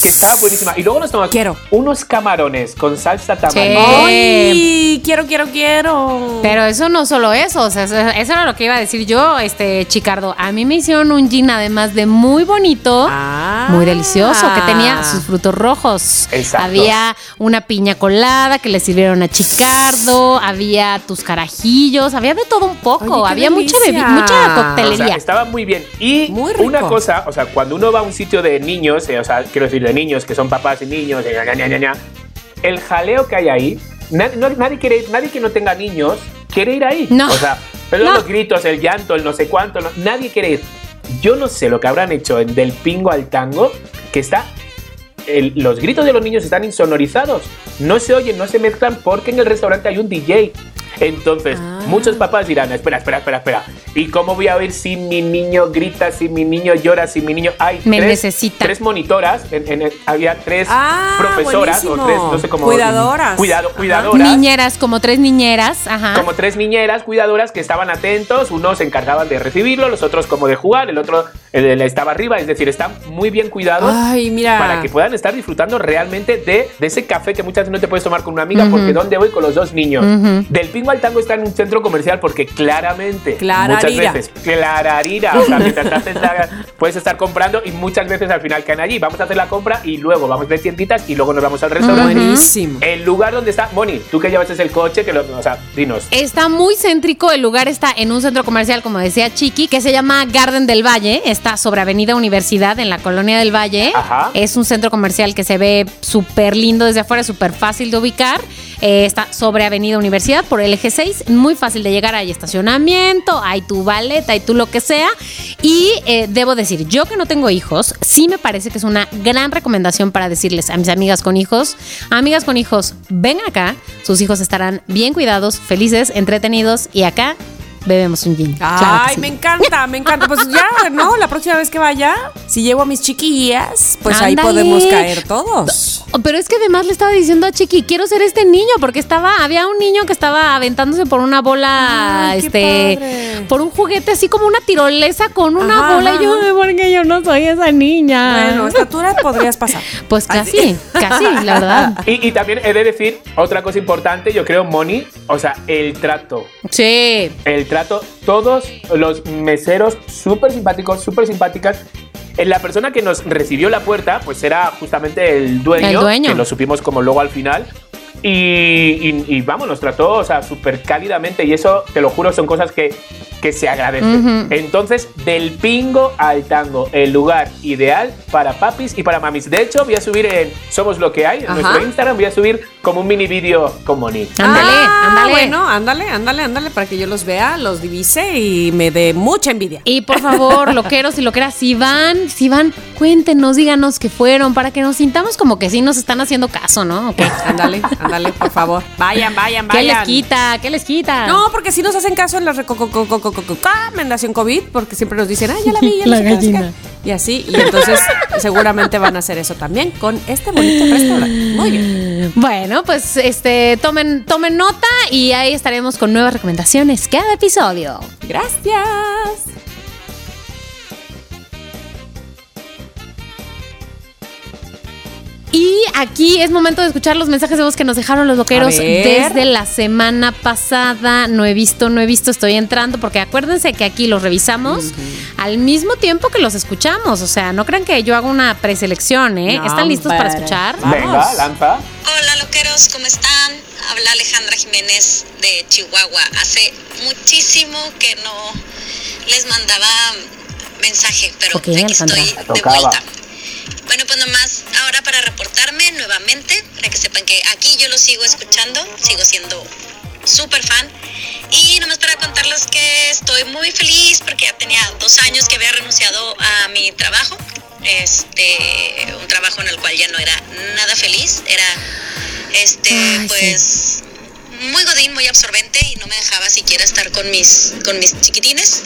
estaba buenísima y luego nos tomamos Quiero. unos camarones con salsa tamarindo. Sí. ¡Ay! Quiero, quiero, quiero. Pero eso no solo eso, o sea, eso, eso era lo que iba a decir yo, este Chicardo. A mí me hicieron un gin además de muy bonito, Ah. muy delicioso, que tenía sus frutos rojos. Exacto. Había una piña colada que le sirvieron a Chicardo, había tus carajillos, había de todo un poco, Oye, había mucha delicia. mucha O coctelería. sea, estaba muy bien. Y Muy rico. una cosa, o sea, cuando uno va a un sitio de niños, eh, o sea, quiero decir de niños que son papás y niños, eh, ña, ña, ña, ña, el jaleo que hay ahí, na- no- nadie quiere ir- nadie que no tenga niños quiere ir ahí. No. O sea, pero No. los gritos, el llanto, el no sé cuánto, no- nadie quiere ir. Yo no sé lo que habrán hecho en del pingo al tango, que está el- los gritos de los niños están insonorizados. No se oyen, no se mezclan porque en el restaurante hay un DJ. Entonces, Ah. Muchos papás dirán, espera, espera, espera, espera. ¿Y cómo voy a oír si mi niño grita, si mi niño llora, si mi niño... Hay Me tres, necesita. tres monitoras, en- en el- había tres Ah, profesoras o tres, no sé cómo... Cuidadoras. Cuidado, Ajá. cuidadoras. Niñeras, como tres niñeras, ajá. Como tres niñeras cuidadoras que estaban atentos, unos se encargaban de recibirlo, los otros como de jugar, el otro estaba arriba, es decir, están muy bien cuidados Ay, mira. para que puedan estar disfrutando realmente de, de ese café que muchas veces no te puedes tomar con una amiga porque ¿dónde voy con los dos niños? Del Pingo al Tango está en un centro comercial porque claramente Clararira. muchas veces clararira, o sea, mientras la- puedes estar comprando y muchas veces al final caen allí, vamos a hacer la compra y luego vamos de tienditas y luego nos vamos al restaurante. Buenísimo. El lugar donde está Moni, tú que llevas el coche, que lo, o sea, dinos. Está muy céntrico, el lugar está en un centro comercial, como decía Chiqui, que se llama Garden del Valle, está sobre Avenida Universidad en la Colonia del Valle. Ajá. Es un centro comercial que se ve súper lindo desde afuera, súper fácil de ubicar. Eh, está sobre Avenida Universidad por el eje 6, muy fácil de llegar, hay estacionamiento, hay tu baleta, hay tu lo que sea. Y eh, debo decir, yo que no tengo hijos, sí me parece que es una gran recomendación para decirles a mis amigas con hijos, amigas con hijos, ven acá, sus hijos estarán bien cuidados, felices, entretenidos y acá bebemos un gin. Claro Ay, sí. me encanta, me encanta. Pues ya, ¿no? La próxima vez que vaya, si llevo a mis chiquillas, pues ahí podemos caer todos. Pero es que además le estaba diciendo a Chiqui, quiero ser este niño, porque estaba, había un niño que estaba aventándose por una bola, Ay, este, padre. por un juguete así como una tirolesa con una Ajá, bola. Y yo, ajá. porque yo no soy esa niña. Bueno, estatura podrías pasar. [LAUGHS] pues casi, casi, la verdad. Y, y también he de decir otra cosa importante, yo creo, Moni, o sea, el trato. Sí. El trato, todos los meseros súper simpáticos, súper simpáticas. Eh, La persona que nos recibió la puerta, pues era justamente el dueño, El dueño. que lo supimos como luego al final. Y, y- y vamos, nos trató, o sea, súper cálidamente. Y eso, te lo juro, son cosas que, que se agradecen. Entonces, del pingo al tango, el lugar ideal para papis y para mamis. De hecho, voy a subir en Somos lo que hay, en Ajá. nuestro Instagram, voy a subir como un mini vídeo con Moni. Ándale, Ah, ándale. Bueno, ándale, ándale, ándale, para que yo los vea, los divise y me dé mucha envidia. Y por favor, loqueros y loqueras, si van, si van, cuéntenos, díganos que fueron, para que nos sintamos como que sí nos están haciendo caso, ¿no? ¿O qué? Ándale, ándale, por favor. [LAUGHS] Vayan, vayan, ¿Qué vayan. les quita? ¿Qué les quita? No, porque si nos hacen caso en la recomendación COVID, porque siempre nos dicen, ah, ya la vi, ya La qué, qué". gallina. Y así, y entonces seguramente van a hacer eso también con este bonito restaurante. Muy bien. Bueno, pues este tomen, tomen nota y ahí estaremos con nuevas recomendaciones cada episodio. Gracias. Y aquí es momento de escuchar los mensajes de voz que nos dejaron los loqueros desde la semana pasada. No he visto, no he visto, estoy entrando porque acuérdense que aquí los revisamos al mismo tiempo que los escuchamos. O sea, no crean que yo hago una preselección, ¿eh? No, ¿Están listos para escuchar? Vamos. Venga, lanza. Hola loqueros, ¿cómo están? Habla Alejandra Jiménez de Chihuahua. Hace muchísimo que no les mandaba mensaje, pero aquí Alejandra. estoy de Tocaba. vuelta. Bueno, pues nomás ahora para reportarme nuevamente, para que sepan que aquí yo lo sigo escuchando, sigo siendo súper fan. Y nomás para contarles que estoy muy feliz porque ya tenía dos años que había renunciado a mi trabajo. Este, un trabajo en el cual ya no era nada feliz, era este, Ay, sí. pues muy godín, muy absorbente y no me dejaba siquiera estar con mis, con mis chiquitines.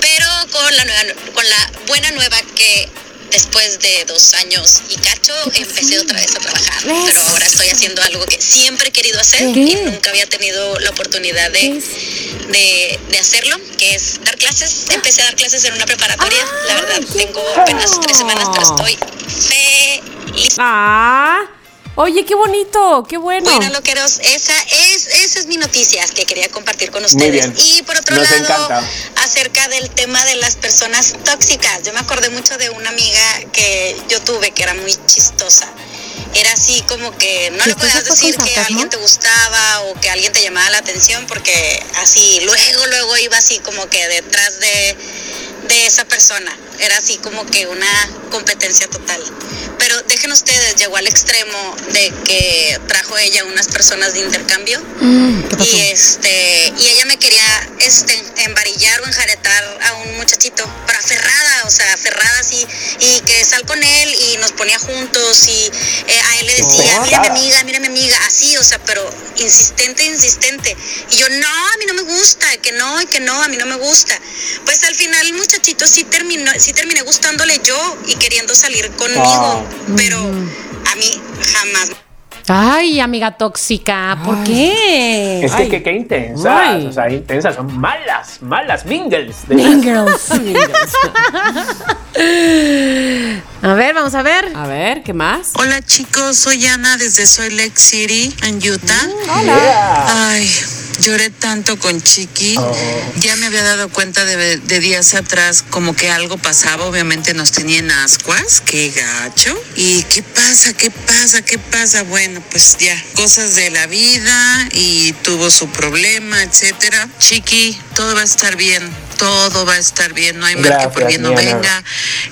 Pero con la, nueva, con la buena nueva que después de dos años y cacho empecé otra vez a trabajar. Pero ahora estoy haciendo algo que siempre he querido hacer ¿Qué? y nunca había tenido la oportunidad ¿Qué de, de, de hacerlo, que es dar clases. Empecé a dar clases en una preparatoria. La verdad, tengo apenas tres semanas, pero estoy feliz. Ah, oye, qué bonito, qué bueno. Bueno, loqueros, esa es, esa es mi noticia que quería compartir con Muy ustedes. bien. Y por otro Nos lado, encanta. acerca del tema de las personas tóxicas. Yo me acordé mucho de una amiga que yo tuve que era muy chistosa. Era así como que no le ¿Chistosa podías decir que sarcasmo? alguien te gustaba o que alguien te llamaba la atención porque así luego, luego iba así como que detrás de, de esa persona. Era así como que una competencia total. Pero dejen ustedes, llegó al extremo de que trajo ella unas personas de intercambio y este y ella me quería este embarillar o enjaretar a un muchachito, pero aferrada, o sea, aferrada así y que sal con él y nos ponía juntos y eh, a él le decía, mira mi amiga, mira mi amiga, así, o sea, pero insistente, insistente. Y yo, no, a mí no me gusta, que no, y que no, a mí no me gusta. Pues al final muchachito sí terminó, sí terminé gustándole yo y queriendo salir conmigo, pero a mí jamás. Ay, amiga tóxica, ¿por qué? Es que Ay. qué, qué intensas, Ay. o sea, intensas, son malas, malas, mingles. de. Girls. [LAUGHS] [LAUGHS] A ver, vamos a ver. A ver, ¿qué más? Hola chicos, soy Ana desde Soy Lake City, en Utah. Ay, lloré tanto con Chiqui. Ya me había dado cuenta de, de días atrás como que algo pasaba. Obviamente nos tenían ascuas, qué gacho. ¿Y qué pasa? ¿Qué pasa? ¿Qué pasa? Bueno, pues ya, cosas de la vida y tuvo su problema, etcétera. Chiqui, todo va a estar bien. Todo va a estar bien, no hay mal que por bien no venga.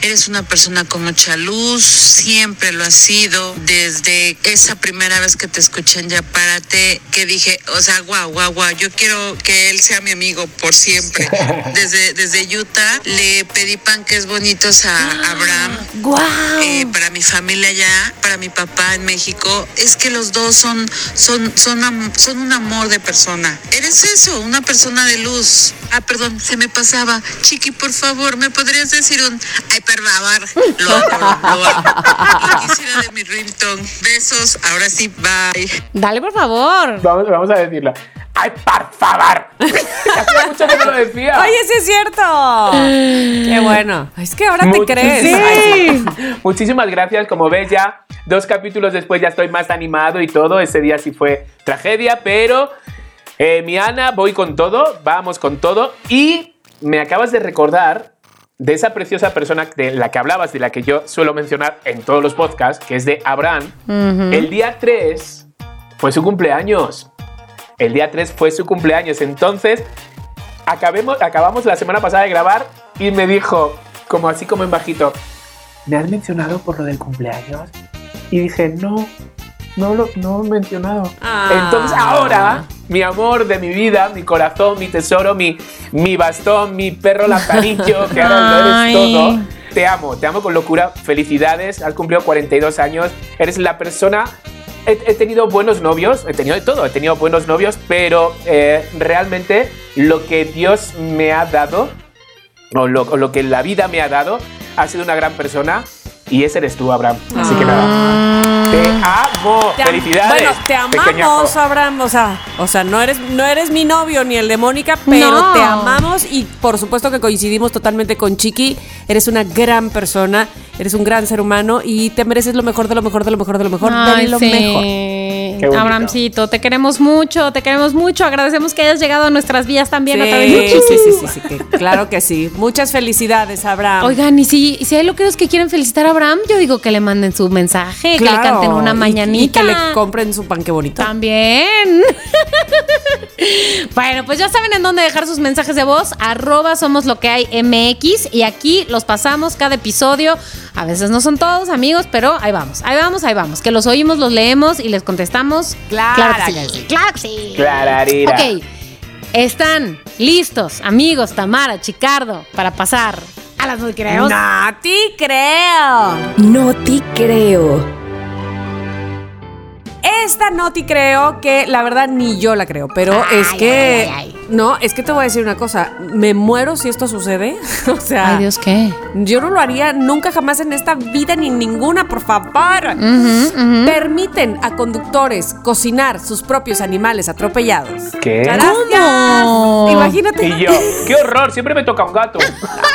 Eres una persona con mucha luz, siempre lo has sido. Desde esa primera vez que te escuché en Ya Párate, que dije, o sea, guau, guau, guau, yo quiero que él sea mi amigo por siempre. [LAUGHS] Desde, desde Utah le pedí panques bonitos a Abraham. ¡Guau! eh, para mi familia allá, para mi papá en México, es que los dos son, son, son, son un amor de persona. Eres eso, una persona de luz. Ah, perdón, se me pasaba. Chiqui, por favor, ¿me podrías decir un ay, por favor? Lo amo, lo amo. [LAUGHS] Lo quisiera de mi ringtone. Besos, ahora sí, bye. Dale, por favor. Vamos, vamos a decirlo. ¡Ay, por favor! [LAUGHS] [LAUGHS] Hacía mucho que no lo decía. Oye, sí es cierto. Qué bueno. Es que ahora te crees. Muchísimas gracias. Como ves, ya dos capítulos después ya estoy más animado y todo. Ese día sí fue tragedia, pero eh, mi Ana, voy con todo, vamos con todo. Y me acabas de recordar de esa preciosa persona de la que hablabas, de la que yo suelo mencionar en todos los podcasts, que es de Abraham. El día 3 fue su cumpleaños. El día 3 fue su cumpleaños. Entonces, acabemos, acabamos la semana pasada de grabar y me dijo, como así como en bajito, ¿me has mencionado por lo del cumpleaños? Y dije, no, no lo no he mencionado. Ah. Entonces ahora, mi amor de mi vida, mi corazón, mi tesoro, mi, mi bastón, mi perro lampanillo, [LAUGHS] que ahora lo eres todo. Te amo, te amo con locura. Felicidades, has cumplido 42 años. Eres la persona he, he tenido buenos novios, he tenido de todo, he tenido buenos novios, pero eh, realmente lo que Dios me ha dado, o lo, o lo que la vida me ha dado, ha sido una gran persona y ese eres tú, Abraham. Así que nada, te amo. Te am- Felicidades. Bueno, te amamos. Abraham. O sea, o sea, no eres, no eres mi novio ni el de Mónica, pero No. te amamos y por supuesto que coincidimos totalmente con Chiqui. Eres una gran persona, eres un gran ser humano y te mereces lo mejor de lo mejor de lo mejor de lo mejor Ay, de lo sí. mejor. Abrahamcito, te queremos mucho, te queremos mucho. Agradecemos que hayas llegado a nuestras vías también a través de Sí, sí, sí, sí, sí, que- claro que sí. Muchas felicidades, Abraham. Oigan, y si, y si hay loqueros que quieren felicitar a Abraham, yo digo que le manden su mensaje, que le canten una y- mañanita. Y, que le compren su pan, qué bonito. También. [LAUGHS] bueno, pues ya saben en dónde dejar sus mensajes de voz. Arroba somos lo que hay MX. Y aquí los pasamos cada episodio. A veces no son todos amigos, pero ahí vamos, ahí vamos, ahí vamos. Que los oímos, los leemos y les contestamos. Claro que que sí. Claro que sí. Clararira. Ok. Están listos, amigos, Tamara, Chicardo, para pasar a las no creos. No te creo. No te creo. Esta no te creo que la verdad ni yo la creo, pero Ay, es que ay, ay. No, es que te voy a decir una cosa, me muero si esto sucede. [LAUGHS] o sea, Ay, Dios, ¿qué? yo no lo haría nunca jamás en esta vida ni en ninguna, por favor. Permiten a conductores cocinar sus propios animales atropellados. ¿Qué? Gracias. ¿Cómo? Imagínate. Y yo, [LAUGHS] qué horror, siempre me toca un gato.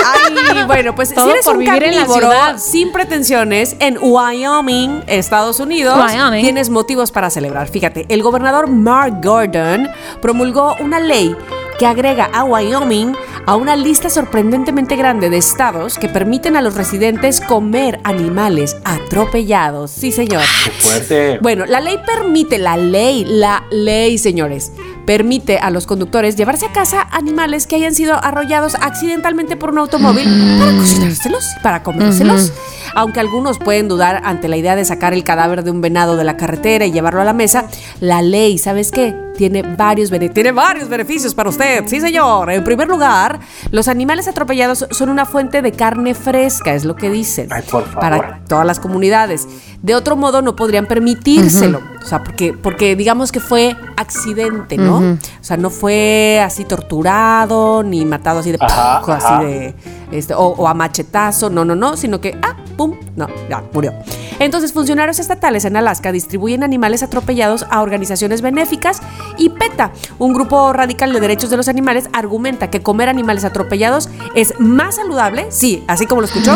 Ay, bueno, pues Todo si eres por un vivir en la carnívoro ciudad. sin pretensiones en Wyoming, Estados Unidos, Wyoming. tienes motivos para celebrar. Fíjate, el gobernador Mark Gordon promulgó una ley que agrega a Wyoming a una lista sorprendentemente grande de estados que permiten a los residentes comer animales atropellados. Sí, señor. Fuerte. Bueno, la ley permite, la ley, la ley, señores, permite a los conductores llevarse a casa animales que hayan sido arrollados accidentalmente por un automóvil para cocinárselos, para comérselos. Aunque algunos pueden dudar ante la idea de sacar el cadáver de un venado de la carretera y llevarlo a la mesa, la ley, ¿sabes qué? Tiene varios, tiene varios beneficios para usted. Sí, señor. En primer lugar, los animales atropellados son una fuente de carne fresca, es lo que dicen. Ay, por favor. Para todas las comunidades. De otro modo, no podrían permitírselo. O sea, porque, porque digamos que fue accidente, ¿no? O sea, no fue así torturado, ni matado así de... Ajá, ¡puf! así de este, o, o a machetazo, no, no, no, sino que, ah, pum, no, ya, murió. Entonces, funcionarios estatales en Alaska distribuyen animales atropellados a organizaciones benéficas y PETA, un grupo radical de derechos de los animales, argumenta que comer animales atropellados es más saludable, sí, así como lo escuchó,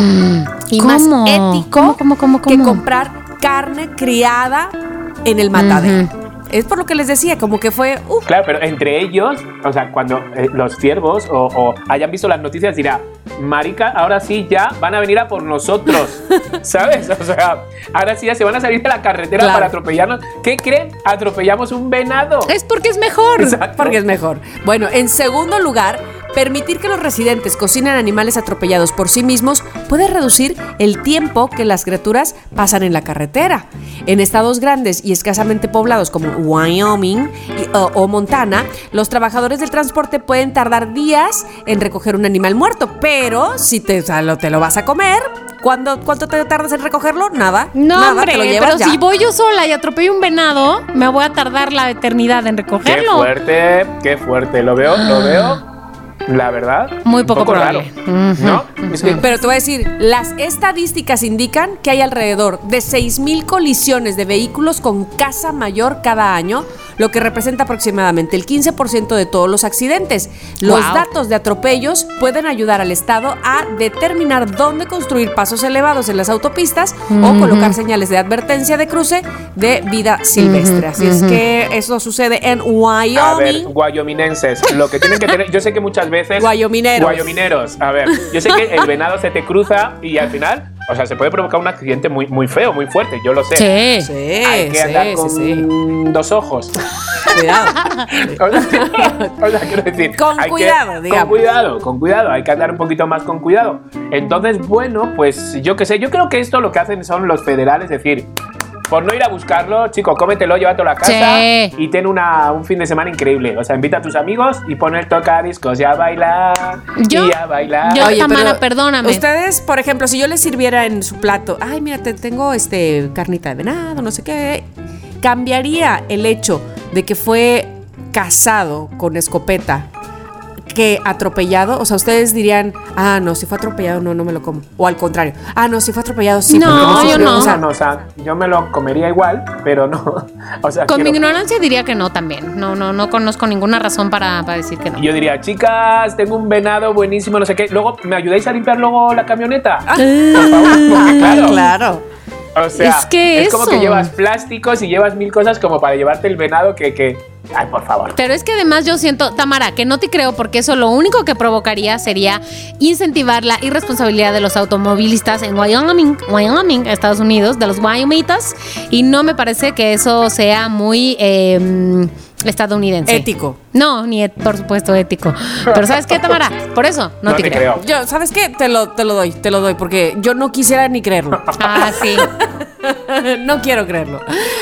y más ético ¿Cómo, cómo, cómo, que comprar carne criada en el matadero. Es por lo que les decía, como que fue, uh, Claro, pero entre ellos, o sea, cuando eh, los ciervos o, o hayan visto las noticias, dirá, marica, ahora sí ya van a venir a por nosotros, [LAUGHS] ¿sabes? O sea, ahora sí ya se van a salir de la carretera Claro. para atropellarnos. ¿Qué creen? Atropellamos un venado. Es porque es mejor. Exacto. Porque es mejor. Bueno, en segundo lugar, permitir que los residentes cocinen animales atropellados por sí mismos puede reducir el tiempo que las criaturas pasan en la carretera. En estados grandes y escasamente poblados como Wyoming y- o, o Montana, los trabajadores del transporte pueden tardar días en recoger un animal muerto, pero si te, o sea, lo- te lo vas a comer, ¿cuándo, ¿cuánto te tardas en recogerlo? Nada. No, nada, hombre, te lo llevas pero ya. si voy yo sola y atropello un venado, me voy a tardar la eternidad en Qué recogerlo. fuerte, qué fuerte. Lo veo, lo veo. La verdad, Muy poco poco probable. raro, Ujú, ¿no? Es que Pero te voy a decir, las estadísticas indican que hay alrededor de 6.000 colisiones de vehículos con casa mayor cada año, lo que representa aproximadamente el 15% de todos los accidentes. Los Wow. datos de atropellos pueden ayudar al Estado a determinar dónde construir pasos elevados en las autopistas o colocar señales de advertencia de cruce de vida silvestre. Así es que eso sucede en A ver, Wyoming. guayominenses, lo que tienen que tener, yo sé que muchas veces... Guayomineros. Guayomineros, a ver, yo sé que el venado se te cruza y al final, o sea, se puede provocar un accidente muy, muy feo, muy fuerte, yo lo sé. Sí. Sí, Hay que sí, andar con sí. dos ojos. Cuidado. [LAUGHS] O sea, o sea, quiero decir, Con hay que- cuidado, digamos. Con cuidado, con cuidado, hay que andar un poquito más con cuidado. Entonces, bueno, pues yo qué sé, yo creo que esto lo que hacen son los federales, decir, por no ir a buscarlo, chico, cómetelo, llévatelo a casa Sí. y ten una, un fin de semana increíble. O sea, invita a tus amigos y pon el tocadiscos y a bailar. Yo- y a bailar. yo- Tamara, perdóname. Ustedes, por ejemplo, si yo les sirviera en su plato, ay, mira, te tengo este carnita de venado, no sé qué, cambiaría el hecho de que fue casado con escopeta que atropellado, o sea, ustedes dirían, ah, no, si fue atropellado, no, no me lo como. O al contrario, ah, no, si fue atropellado, sí. No, me yo sirvió". no. O sea, no, o sea, yo me lo comería igual, pero no. [LAUGHS] O sea, Con mi ignorancia diría que no también. No, no, no conozco ninguna razón para, para decir que no. Y yo diría, chicas, tengo un venado buenísimo, no sé qué. Luego, ¿me ayudáis a limpiar luego la camioneta? Por favor, porque claro. Claro. O sea, Es que como eso. que llevas plásticos y llevas mil cosas como para llevarte el venado que, que... Ay, por favor. Pero es que además yo siento, Tamara, que no te creo porque eso lo único que provocaría sería incentivar la irresponsabilidad de los automovilistas en Wyoming, Wyoming, Estados Unidos, de los Wyomitas, y no me parece que eso sea muy eh, estadounidense. Ético. No, ni por supuesto ético. Pero ¿sabes qué, Tamara? Por eso no, No te, te creo. creo. Yo, ¿sabes qué? Te lo, te lo doy, te lo doy, porque yo no quisiera ni creerlo. Ah, sí. [LAUGHS] no quiero creerlo.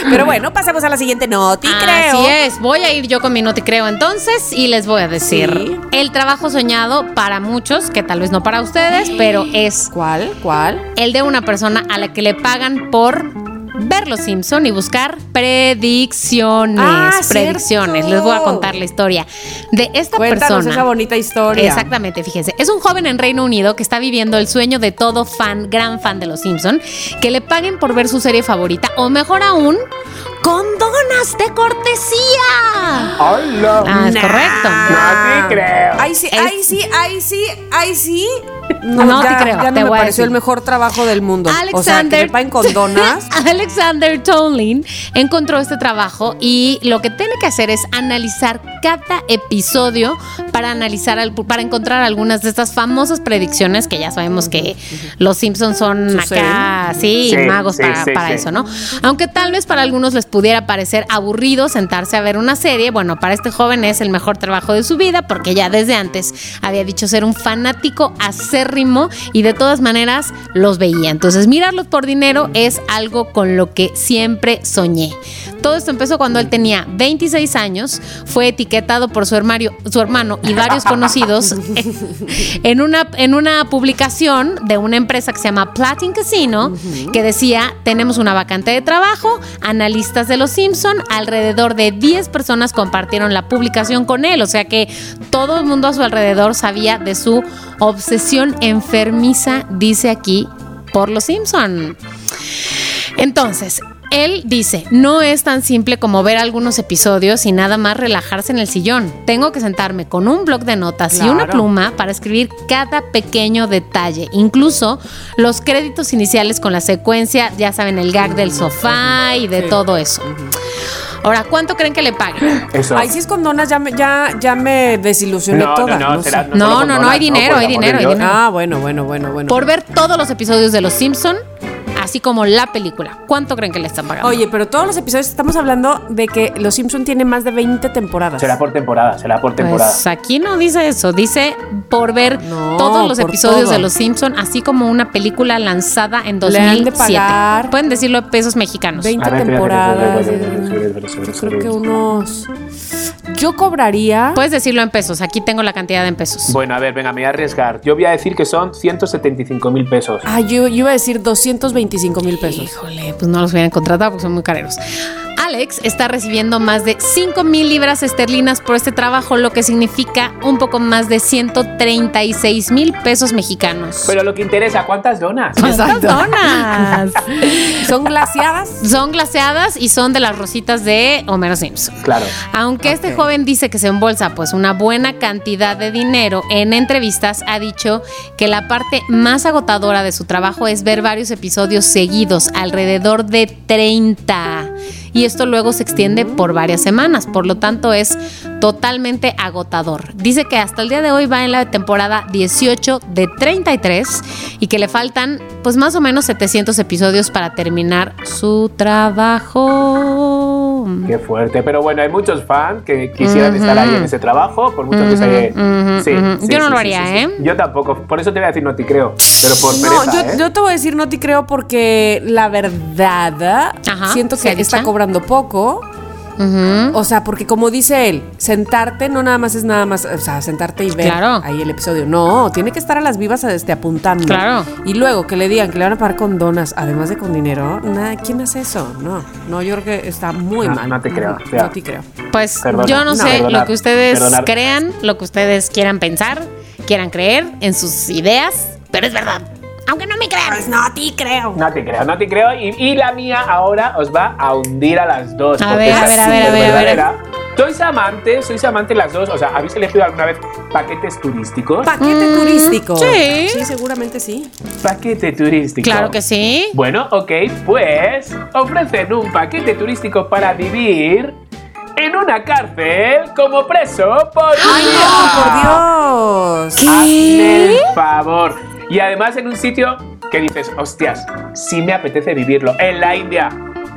Pero bueno, pasemos a la siguiente. No te creo. Así es, voy a ir yo con mi no te creo entonces y les voy a decir Sí. el trabajo soñado para muchos, que tal vez no para ustedes, pero es ¿Cuál? ¿Cuál? el de una persona a la que le pagan por ver los Simpson y buscar predicciones, Ah, predicciones. cierto. Les voy a contar la historia de esta Cuéntanos persona. esa bonita historia. Exactamente, fíjense. Es un joven en Reino Unido que está viviendo el sueño de todo fan, gran fan de los Simpson, que le paguen por ver su serie favorita o mejor aún, con donas de cortesía. ¡Hola! Ah, es correcto. No te creo. Ay, sí, Es- ay, sí, ay, sí, ay, sí. No te ya, creo, Ya no te me pareció el mejor trabajo del mundo. O sea, que Alexander con donas. [LAUGHS] Alexander Tomlin encontró este trabajo y lo que tiene que hacer es analizar cada episodio para analizar al- para encontrar algunas de estas famosas predicciones que ya sabemos que los Simpsons son acá, sí, Sí, magos sí, para, sí, para sí. eso, ¿no? Aunque tal vez para algunos les pudiera parecer aburrido sentarse a ver una serie, bueno, para este joven es el mejor trabajo de su vida porque ya desde antes había dicho ser un fanático acérrimo y de todas maneras los veía. Entonces, mirarlos por dinero es algo con lo que siempre soñé. Todo esto empezó cuando él tenía 26 años, fue etiquetado por su hermano, su hermano y varios conocidos [LAUGHS] en una, en una publicación de una empresa que se llama Platin Casino, que decía, tenemos una vacante de trabajo, de Los Simpson, alrededor de 10 personas compartieron la publicación con él, o sea que todo el mundo a su alrededor sabía de su obsesión enfermiza, dice aquí, por Los Simpson. Entonces, él dice, no es tan simple como ver algunos episodios y nada más relajarse en el sillón. Tengo que sentarme con un bloc de notas y una pluma para escribir cada pequeño detalle, incluso los créditos iniciales con la secuencia, ya saben, el gag del sofá y de todo eso. Ahora, ¿cuánto creen que le paguen? Eso. Ay, si es con donas, ya me, ya, ya me desilusioné no, toda. no, no, será- No, no, con no, donas, hay dinero, por hay dinero, hay dinero. Ah, bueno, bueno, bueno, bueno. Por ver todos los episodios de Los Simpson, así como la película. ¿Cuánto creen que le están pagando? Oye, pero todos los episodios estamos hablando de que Los Simpson tiene más de 20 temporadas. Será por temporada, será por temporada. Pues aquí no dice eso, dice por ver No, todos los episodios todo. de Los Simpson, así como una película lanzada en Le 2007. han de pagar Pueden decirlo en pesos mexicanos. 20 A ver, espera, temporadas. Yo creo que unos. Yo cobraría. Puedes decirlo en pesos, aquí tengo la cantidad en pesos. Bueno, a ver, venga, me voy a arriesgar. Yo voy a decir que son 175 mil pesos. Ah, yo, yo iba a decir 225 mil pesos. Híjole, pues no los hubieran contratado porque son muy careros. Alex está recibiendo más de 5 mil libras esterlinas por este trabajo, lo que significa un poco más de 136 mil pesos mexicanos. Pero lo que interesa, ¿cuántas donas? ¿Cuántas donas? [LAUGHS] ¿Son glaciadas? Son glaseadas y son de las rositas de Homero Simpson. Claro. Aunque este joven dice que se embolsa pues una buena cantidad de dinero, en entrevistas ha dicho que la parte más agotadora de su trabajo es ver varios episodios seguidos, alrededor de 30. Y esto luego se extiende por varias semanas, por lo tanto es totalmente agotador. Dice que hasta el día de hoy va en la temporada 18 de 33 y que le faltan pues más o menos 700 episodios para terminar su trabajo. Qué fuerte. Pero bueno, hay muchos fans que quisieran estar ahí en ese trabajo, por mucho que se. Sí, Yo no sí, lo haría. ¿eh? Yo tampoco. Por eso te voy a decir no te creo. Pero por No, pereza, yo, ¿eh? yo te voy a decir no te creo porque la verdad Ajá, siento ¿se ha que está cobrando poco. O sea, porque como dice él, sentarte no nada más es nada más, o sea, sentarte y ver Claro. ahí el episodio. No, tiene que estar a las vivas este, apuntando. Claro. Y luego que le digan que le van a pagar con donas, además de con dinero, nada, ¿quién hace eso? No, no, yo creo que está muy No, mal. no te creo, No, no te creo. Pues Perdona, yo no, no, sé perdonar, lo que ustedes perdonar. crean, lo que ustedes quieran pensar, quieran creer en sus ideas, pero es verdad. Aunque no me crean. Pues no te creo. No te creo, no te creo. Y, y la mía ahora os va a hundir a las dos. A porque ver, a es ver, a ver, a ver, a ver. Sois amantes, sois amantes las dos. O sea, ¿habéis elegido alguna vez paquetes turísticos? Paquete turístico. Mm, sí. Sí, seguramente sí. Paquete turístico. Claro que sí. Bueno, ok, pues ofrecen un paquete turístico para vivir en una cárcel como preso por un ¡Ay, día. no, por Dios! Hazme el favor. Y además en un sitio que dices, hostias, sí me apetece vivirlo. En la India.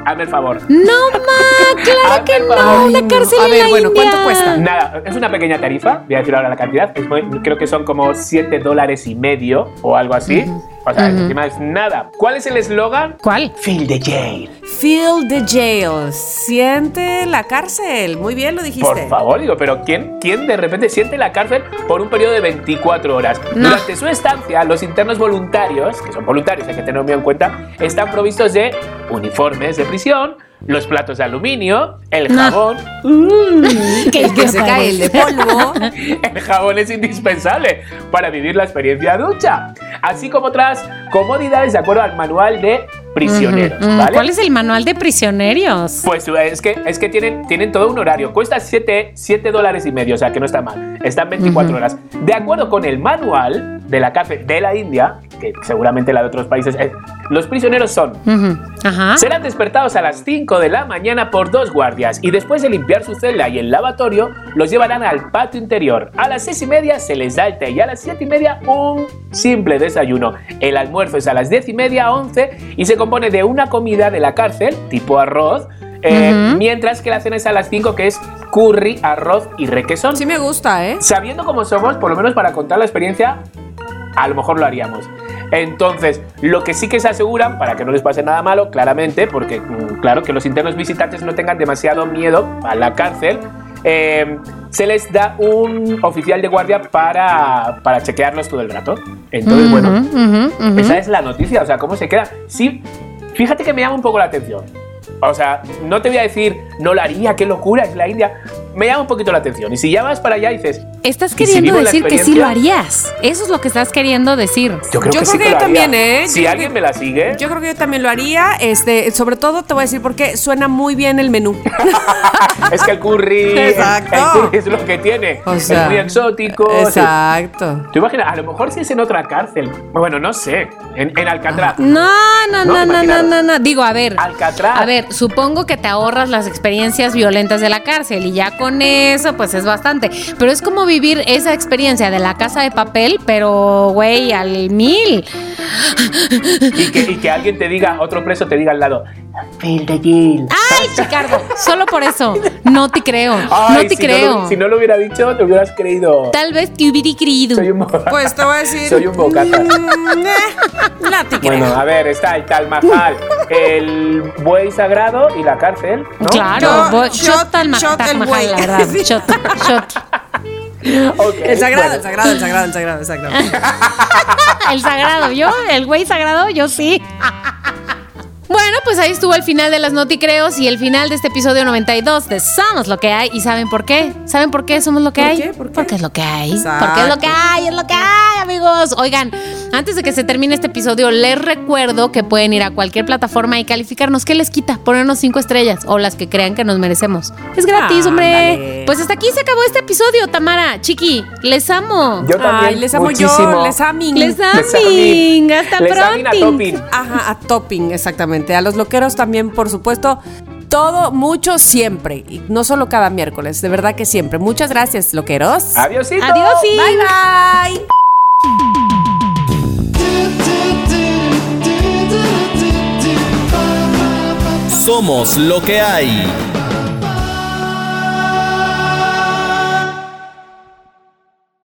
Hazme el favor. No, ma, claro que no. Una cárcel A en ver, la bueno, ¿cuánto cuesta? Nada, es una pequeña tarifa, voy a decir ahora la cantidad, es muy- creo que son como 7 dólares y medio o algo así. O sea, encima es nada. ¿Cuál es el eslogan? ¿Cuál? Feel the jail. Feel the jail. Siente la cárcel. Muy bien lo dijiste. Por favor, digo, pero ¿quién, ¿quién de repente siente la cárcel por un periodo de 24 horas? No. Durante su estancia, los internos voluntarios, que son voluntarios, hay que tenerlo en cuenta, están provistos de uniformes de prisión, los platos de aluminio, el No. jabón. [LAUGHS] Que, El que se cae el de polvo. [LAUGHS] El jabón es indispensable para vivir la experiencia ducha, así como otras comodidades de acuerdo al manual de prisioneros, Ujú, ujú. ¿vale? ¿Cuál es el manual de prisioneros? Pues es que, es que tienen, tienen todo un horario. Cuesta 7, dólares y medio, o sea que no está mal. Están 24 horas. De acuerdo con el manual de la cárcel de la India, que seguramente la de otros países, eh, los prisioneros son Ajá. Serán despertados a las 5 de la mañana por dos guardias y después de limpiar su celda y el lavatorio, los llevarán al patio interior. A las 6 y media se les da el té y a las 7 y media un simple desayuno. El almuerzo es a las 10 y media, 11 y se compone de una comida de la cárcel, tipo arroz, Eh. Mientras que la cena es a las 5, que es curry, arroz y requesón. Sí me gusta, ¿eh? Sabiendo cómo somos, por lo menos para contar la experiencia, a lo mejor lo haríamos. Entonces, lo que sí que se aseguran, para que no les pase nada malo, claramente, porque mm, claro, que los internos visitantes no tengan demasiado miedo a la cárcel, eh, se les da un oficial de guardia para, para chequearlos todo el rato. Entonces, bueno, esa es la noticia, o sea, cómo se queda. Sí, fíjate que me llama un poco la atención. O sea, no te voy a decir, no lo haría, qué locura, es la India. Me llama un poquito la atención. Y si ya vas para allá y dices, Estás ¿Y si queriendo la decir que sí lo harías. Eso es lo que estás queriendo decir. yo creo Yo que creo sí que que yo también, ¿eh? Yo Si creo alguien que- me la sigue, Yo creo que yo también lo haría. Este, sobre todo te voy a decir porque suena muy bien el menú. [LAUGHS] es que el curry, [LAUGHS] Exacto. el curry es lo que tiene. O sea, es muy exótico. Exacto. ¿Tú imaginas? A lo mejor si es en otra cárcel. Bueno, no sé. En, en Alcatraz. No, no, No, no, no, no, no. Digo, a ver. Alcatraz. A ver, supongo que te ahorras las experiencias violentas de la cárcel y ya con eso, pues es bastante. Pero es como vivir esa experiencia de la casa de papel, pero, güey, al mil. Y que, alguien te diga, otro preso te diga al lado, Phil de Jill. Ay, Chicardo, solo por eso. No te creo. Ay, no te si creo. lo- si no lo hubiera dicho, te hubieras creído. Tal vez te hubiera creído. Soy un, Pues te voy a decir. soy un bocata. Mm, eh, no te creo. Bueno, a ver, está el Tal Mahal, el buey sagrado y la cárcel, ¿no? Claro, Yo- voy- shot- shot al shot Taj el Mahal, güey. la verdad. Sí. [LAUGHS] Shot, shot. Ok, El sagrado, bueno. el sagrado, el sagrado, el sagrado, el sagrado. [LAUGHS] El sagrado, yo, el güey sagrado, yo sí. [LAUGHS] Bueno, pues ahí estuvo el final de las Noticreos y el final de este episodio 92 de Somos lo que hay. ¿Y saben por qué? ¿Saben por qué somos lo que ¿Por hay? qué? ¿Por qué? Porque es lo que hay. Exacto. Porque es lo que hay, es lo que hay, amigos. Oigan, antes de que se termine este episodio, les recuerdo que pueden ir a cualquier plataforma y calificarnos. ¿Qué les quita? Ponernos cinco estrellas o las que crean que nos merecemos. Es gratis, hombre. Ándale. Pues hasta aquí se acabó este episodio, Tamara. Chiqui, les amo. Yo también. Ay, les amo muchísimo. yo, les amo. Les Les aming. Hasta Les amin a pronto. topping. Ajá, a topping, exactamente. A los loqueros también, por supuesto. Todo, mucho, siempre. Y no solo cada miércoles, de verdad que siempre. Muchas gracias, loqueros. Adiósito. Adiós. sí. Bye, bye. Somos lo que hay.